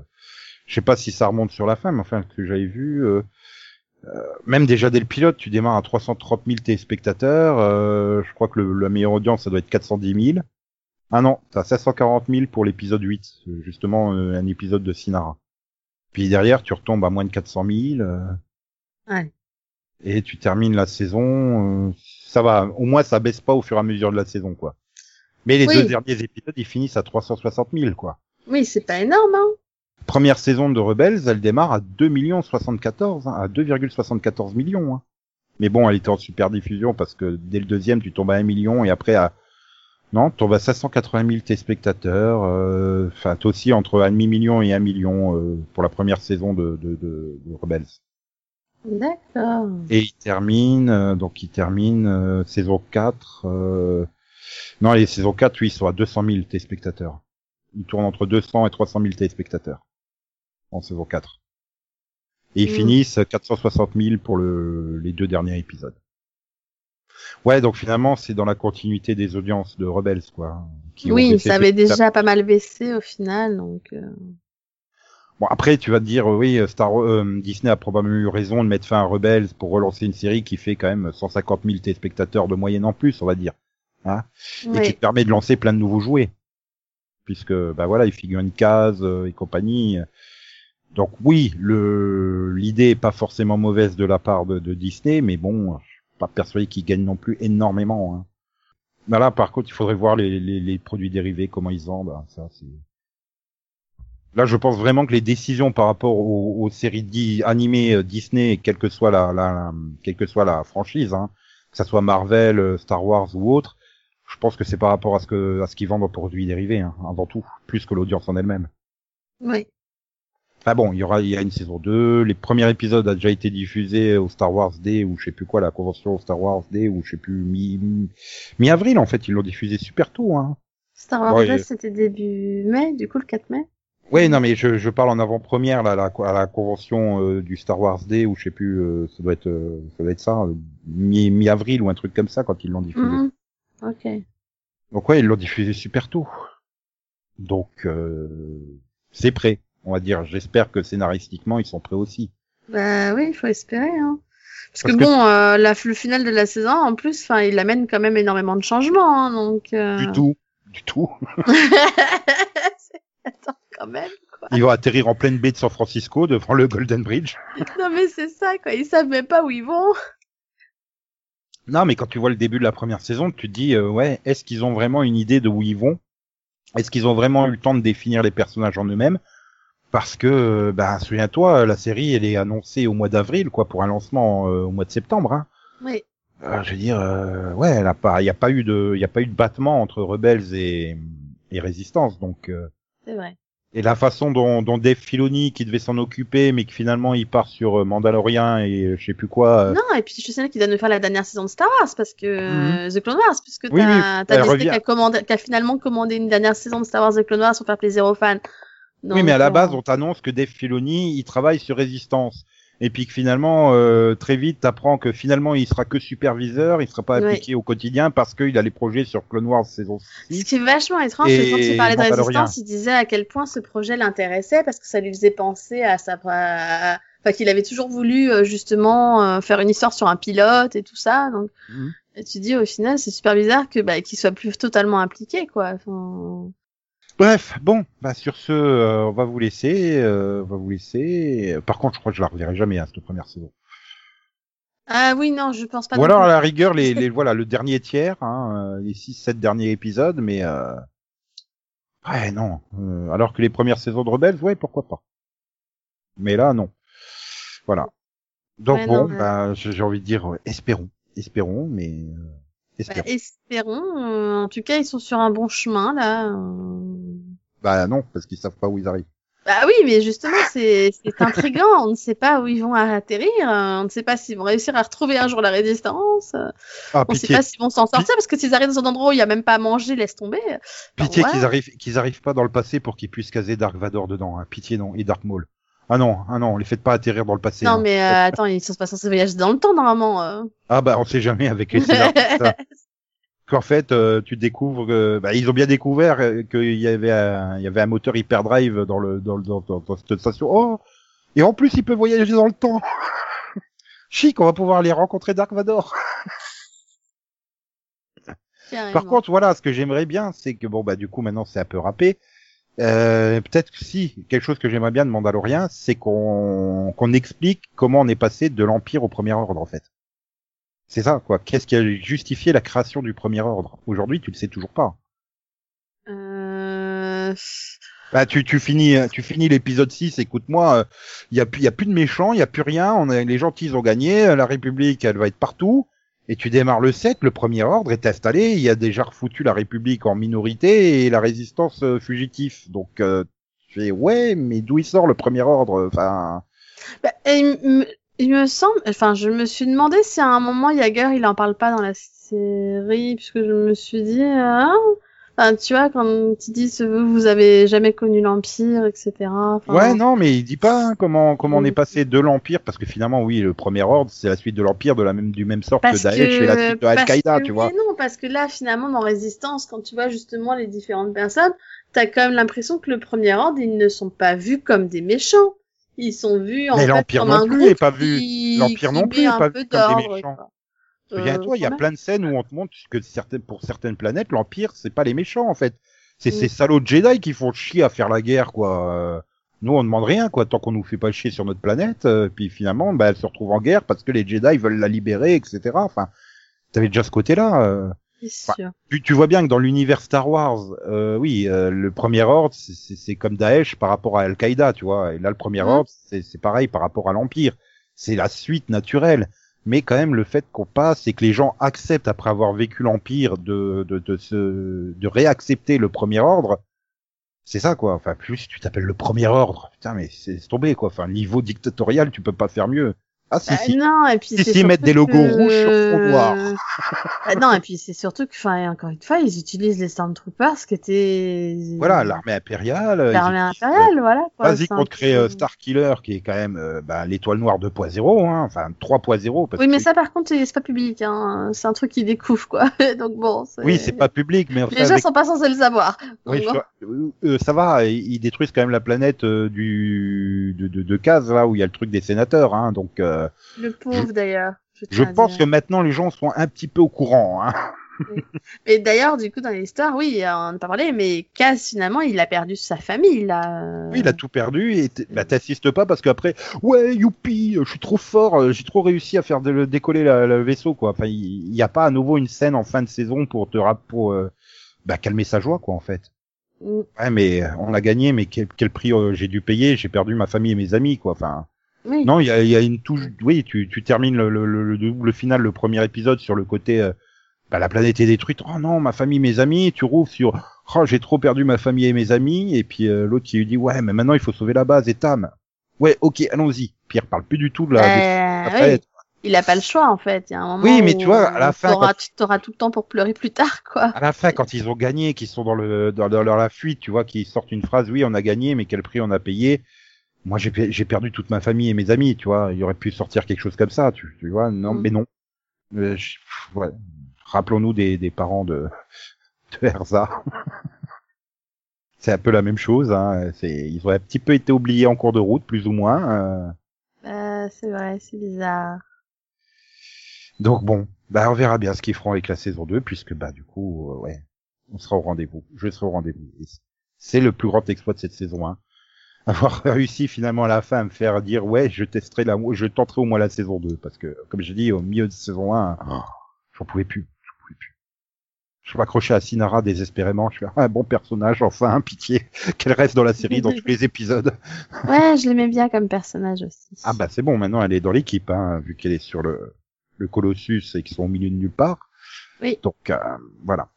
Je sais pas si ça remonte sur la fin, mais enfin, ce que j'avais vu, euh, euh, même déjà dès le pilote, tu démarres à 330 000 téléspectateurs. Euh, je crois que le, la meilleure audience, ça doit être 410 000. Ah non, t'as 740 000 pour l'épisode 8, euh, justement euh, un épisode de Sinara. Puis derrière, tu retombes à moins de 400 000. euh, Ouais. et tu termines la saison. euh, ça va, au moins ça baisse pas au fur et à mesure de la saison, quoi. Mais les Oui. deux derniers épisodes, ils finissent à 360 000, quoi. Oui, c'est pas énorme, hein. Première saison de Rebels, elle démarre à 2 millions 74, hein, à 2,74 millions. Hein. Mais bon, elle était en super diffusion parce que dès le deuxième, tu tombes à 1 million et après à non, tu tombes à 580 000 téléspectateurs. euh, Enfin, toi aussi entre un demi million et 1 million euh, pour la première saison de, de, de, de Rebels. D'accord. Et il termine, euh, donc il termine euh, saison 4. euh, Non, les saisons 4, oui, ils sont à 200 000 téléspectateurs. Ils tournent entre 200 et 300 000 téléspectateurs en saison 4. Et ils Mm. finissent 460 000 pour le, les deux derniers épisodes. Ouais, donc finalement, c'est dans la continuité des audiences de Rebels, quoi. qui ont Oui, ça avait déjà pas mal baissé au final, donc... euh, Bon, après, tu vas te dire, euh, oui, Star, euh, Disney a probablement eu raison de mettre fin à Rebels pour relancer une série qui fait quand même 150 000 téléspectateurs de moyenne en plus, on va dire. Hein Et qui te permet de lancer plein de nouveaux jouets. Puisque, bah voilà, il figure une case euh, et compagnie. Donc oui, l'idée est pas forcément mauvaise de la part de, de Disney, mais bon, je suis pas persuadé qu'ils gagnent non plus énormément. Hein. Là, par contre, il faudrait voir les, les, les produits dérivés, comment ils vendent. hein, Ça. Là, je pense vraiment que les décisions par rapport aux, aux séries di- animées euh, Disney, quelle que soit la, la, la- quelle que soit la franchise, hein, que ça soit Marvel, euh, Star Wars ou autre, je pense que c'est par rapport à ce que à ce qu'ils vendent en produits dérivés, hein, avant tout, plus que l'audience en elle-même. Oui. Enfin bon, il y aura il y a une saison 2, les premiers épisodes a déjà été diffusés au Star Wars Day ou je sais plus quoi, la convention Star Wars Day ou je sais plus mi mi- mi-avril en fait, ils l'ont diffusé super tôt hein. Star Wars Ouais, Day, je- c'était début mai, du coup, le 4 mai? Ouais, non mais je, je parle en avant-première là, à la, à la convention euh, du Star Wars Day ou je sais plus euh, ça doit être euh, ça doit être ça euh, mi mi-avril ou un truc comme ça quand ils l'ont diffusé. Mhm. Ok. Donc ouais, ils l'ont diffusé super tôt. Donc euh, c'est prêt, on va dire. J'espère que scénaristiquement ils sont prêts aussi. Bah oui, il faut espérer. Hein. Parce, Parce que, que- bon, euh, la, le final de la saison, en plus, enfin, il amène quand même énormément de changements. Hein, donc. euh, Du tout, du tout. Attends, quand même. Quoi. Ils vont atterrir en pleine baie de San Francisco devant le Golden Bridge. Non mais c'est ça, quoi. Ils savent même pas où ils vont. Non, mais quand tu vois le début de la première saison, tu te dis, euh, ouais, est-ce qu'ils ont vraiment une idée de où ils vont? Est-ce qu'ils ont vraiment eu le temps de définir les personnages en eux-mêmes? Parce que, bah, souviens-toi, la série, elle est annoncée au mois d'avril, quoi, pour un lancement euh, au mois de septembre. Hein. Oui. Euh, je veux dire, euh, ouais, il y a pas eu de, il a pas eu de battement entre rebelles et, et résistance, donc. euh, C'est vrai. et la façon dont, dont Dave Filoni, qui devait s'en occuper, mais que finalement il part sur euh, Mandalorian et euh, je sais plus quoi. Non, et puis je sais qu'il doit nous faire la dernière saison de Star Wars parce que euh, The Clone Wars, puisque Mhm. Oui, oui, t'as t'as qui a, commandé, qui a finalement commandé une dernière saison de Star Wars The Clone Wars pour faire plaisir aux fans. Oui, mais à la base, on t'annonce que Dave Filoni, il travaille sur Résistance. Et puis que finalement, euh, très vite, t'apprends que finalement, il sera que superviseur, il sera pas Ouais. appliqué au quotidien parce qu'il a les projets sur Clone Wars saison Ce 6. qui est vachement étrange, c'est quand il parlait de résistance, il disait à quel point ce projet l'intéressait parce que ça lui faisait penser à sa, à- enfin qu'il avait toujours voulu euh, justement euh, faire une histoire sur un pilote et tout ça. Donc, Mhm. et tu dis au final, c'est super bizarre que bah, qu'il soit plus totalement impliqué, quoi. Enfin, Bref, bon, bah sur ce, euh, on va vous laisser, euh, on va vous laisser. Par contre, je crois que je la reverrai jamais hein, cette première saison. Ah oui, non, je pense pas. Ou alors à la rigueur, les, les voilà, le dernier tiers, hein, euh, les six, sept derniers épisodes, mais euh... ouais, non. Euh, alors que les premières saisons de Rebels, ouais, pourquoi pas. Mais là, non. Voilà. Donc Ouais, bon, non, bah, j'ai envie de dire, espérons, espérons, mais Bah, espérons. espérons. euh, en tout cas, ils sont sur un bon chemin là. euh. Bah non, parce qu'ils savent pas où ils arrivent. Bah oui, mais justement, c'est intriguant. On ne sait pas où ils vont atterrir. euh, On ne sait pas s'ils vont réussir à retrouver un jour la résistance. Ah, On ne sait pas s'ils vont s'en sortir parce que s'ils arrivent dans un endroit où il n'y a même pas à manger, laisse tomber. pitié qu'ils arrivent, qu'ils arrivent pas dans le passé pour qu'ils puissent caser Dark Vador dedans. Hein. Pitié non, et Dark Maul. Ah non, ah non, les faites pas atterrir dans le passé. non, hein. mais euh, attends, ils sont pas censés voyager dans le temps normalement. euh. Ah bah on sait jamais avec les. Qu'en fait, euh, tu découvres que bah, ils ont bien découvert euh, qu'il y avait un, il y avait un moteur hyperdrive dans le dans le dans, dans- dans cette station. Oh et en plus il peut voyager dans le temps. Chic, on va pouvoir aller rencontrer Dark Vador. Par contre, voilà, ce que j'aimerais bien, c'est que bon bah du coup maintenant c'est un peu râpé. Euh, peut-être que si quelque chose que j'aimerais bien de Mandalorian, c'est qu'on qu'on explique comment on est passé de l'Empire au Premier Ordre en fait. C'est ça quoi. Qu'est-ce qui a justifié la création du Premier Ordre? Aujourd'hui, tu le sais toujours pas. Euh... Bah tu tu finis tu finis l'épisode 6, écoute-moi, il y a plus il y a plus de méchants, il y a plus rien, on a les gentils ils ont gagné, euh, la République elle va être partout. Et tu démarres le 7, le premier ordre est installé, il y a déjà refoutu la République en minorité et la résistance euh, fugitif. Donc euh, tu fais ouais, mais d'où il sort le premier ordre? Enfin, Bah, il, me- il semble, enfin, je me suis demandé si à un moment Yager il en parle pas dans la série, puisque je me suis dit, ah, enfin, tu vois, quand ils disent vous, vous avez jamais connu l'Empire, etc. Enfin, ouais, non, mais il dit pas hein, comment comment on est passé de l'empire parce que finalement oui, le premier ordre c'est la suite de l'empire de la même du même sort Parce que Daesh et la suite de Al-Qaïda, tu oui vois. non, parce que là, finalement, dans Résistance, quand tu vois justement les différentes personnes, t'as quand même l'impression que le premier ordre, ils ne sont pas vus comme des méchants. Ils sont vus en Mais l'Empire non plus groupe est pas vu- qui- l'Empire non plus est pas vu comme des méchants. Souviens-toi, Euh, il y a plein de scènes où on te montre que certaines, pour certaines planètes, l'Empire, c'est pas les méchants, en fait. C'est Mm. ces salauds de Jedi qui font chier à faire la guerre, quoi. Nous, on demande rien, quoi, tant qu'on nous fait pas chier sur notre planète. euh, puis finalement, bah, elle se retrouve en guerre parce que les Jedi veulent la libérer, etc. Enfin, t'avais déjà ce côté-là. euh. C'est sûr. Tu, tu vois bien que dans l'univers Star Wars, euh, oui, euh, le premier ordre, c'est- comme Daesh par rapport à Al-Qaïda, tu vois. Et là, le premier Mhm. ordre, c'est c'est pareil par rapport à l'Empire. C'est la suite naturelle. Mais quand même, le fait qu'on passe et que les gens acceptent, après avoir vécu l'Empire, de, de, de, se, de réaccepter le premier ordre, c'est ça, quoi. Enfin, plus tu t'appelles le premier ordre. Putain, mais c'est c'est tombé, quoi. Enfin, niveau dictatorial, tu peux pas faire mieux. Ah si Bah, si. non, et puis Si, si, mettre des logos que- rouges sur fond noir. Bah, non, et puis c'est surtout que, enfin, encore une fois, ils utilisent les Stormtroopers qui étaient. Voilà, l'armée impériale. L'armée impériale, voilà. euh, quoi. Vas-y qu'on crée euh, Starkiller, qui est quand même euh, bah, l'étoile noire 2.0, hein, enfin 3.0. parce Oui, mais que- ça, par contre, c'est pas public, hein. C'est un truc qu'ils découvrent, quoi. Donc bon. Oui, c'est pas public, mais Les gens avec- sont pas censés le savoir. Oui, bon. je- euh, ça va, ils détruisent quand même la planète du de, de, de Kaz, là où il y a le truc des sénateurs, hein, donc Le pauvre, d'ailleurs. je tiens à pense que maintenant les gens sont un petit peu au courant. Hein. Et d'ailleurs, du coup, dans l'histoire, oui, on n'a pas parlé, mais Kaz, finalement, il a perdu sa famille, là. Oui, il a tout perdu et bah, t'assistes pas parce qu'après, ouais, youpi, je suis trop fort, euh, j'ai trop réussi à faire de- décoller la- le vaisseau, quoi. Enfin, il n'y a pas à nouveau une scène en fin de saison pour te pour euh, bah, calmer sa joie, quoi, en fait. Mm. Ouais, mais euh, on a gagné, mais quel, quel prix euh, j'ai dû payer J'ai perdu ma famille et mes amis, quoi. Enfin, Oui. non, il y a, il y a une touche. Oui, tu, tu termines le, le, le, le double final, le premier épisode sur le côté. euh, bah, la planète est détruite. Oh non, ma famille, mes amis. Tu rouvres sur. Oh, j'ai trop perdu ma famille et mes amis. Et puis euh, l'autre qui lui dit ouais, mais maintenant il faut sauver la base et Tam. Ouais, ok, allons-y. Pierre parle plus du tout de la. Euh, oui. Il a pas le choix, en fait. Il y a un moment Oui, mais où tu vois, à la fin, T'auras t'auras tout le temps pour pleurer plus tard, quoi. À la fin, quand ils ont gagné, qu'ils sont dans le dans, dans la fuite, tu vois, qu'ils sortent une phrase, oui, on a gagné, mais quel prix on a payé Moi, j'ai pe- j'ai perdu toute ma famille et mes amis, tu vois. Il aurait pu sortir quelque chose comme ça, tu, tu vois. Non, Mm. mais non. Euh, ouais. Rappelons-nous des, des parents de, de Erza. C'est un peu la même chose. Hein. Ils ont un petit peu été oubliés en cours de route, plus ou moins. euh. Euh, c'est vrai, c'est bizarre. Donc bon, bah on verra bien ce qu'ils feront avec la saison 2, puisque bah du coup, euh, ouais, on sera au rendez-vous. Je serai au rendez-vous. C'est le plus grand exploit de cette saison 1. Avoir réussi finalement à la fin à me faire dire ouais, je testerai la, je tenterai au moins la saison 2, parce que comme je dis, au milieu de saison 1, oh, j'en pouvais plus, j'en pouvais plus. Je m'accrochais à Sinara désespérément. Je fais un bon personnage, enfin, pitié, qu'elle reste dans la série dans tous les épisodes. Ouais, je l'aimais bien comme personnage aussi. Ah bah c'est bon, maintenant elle est dans l'équipe, hein, vu qu'elle est sur le, le Colossus et qu'ils sont au milieu de nulle part. Oui. Donc euh, voilà.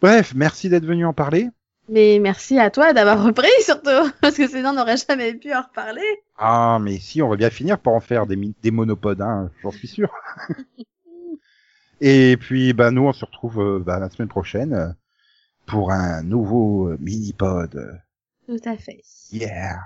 Bref, merci d'être venu en parler. Mais merci à toi d'avoir repris, surtout. Parce que sinon, on n'aurait jamais pu en reparler. Ah mais si, on va bien finir par en faire des, des monopodes, hein, j'en suis sûr. et puis bah nous on se retrouve euh, bah, la semaine prochaine euh, pour un nouveau euh, mini-pod. Tout à fait. Yeah.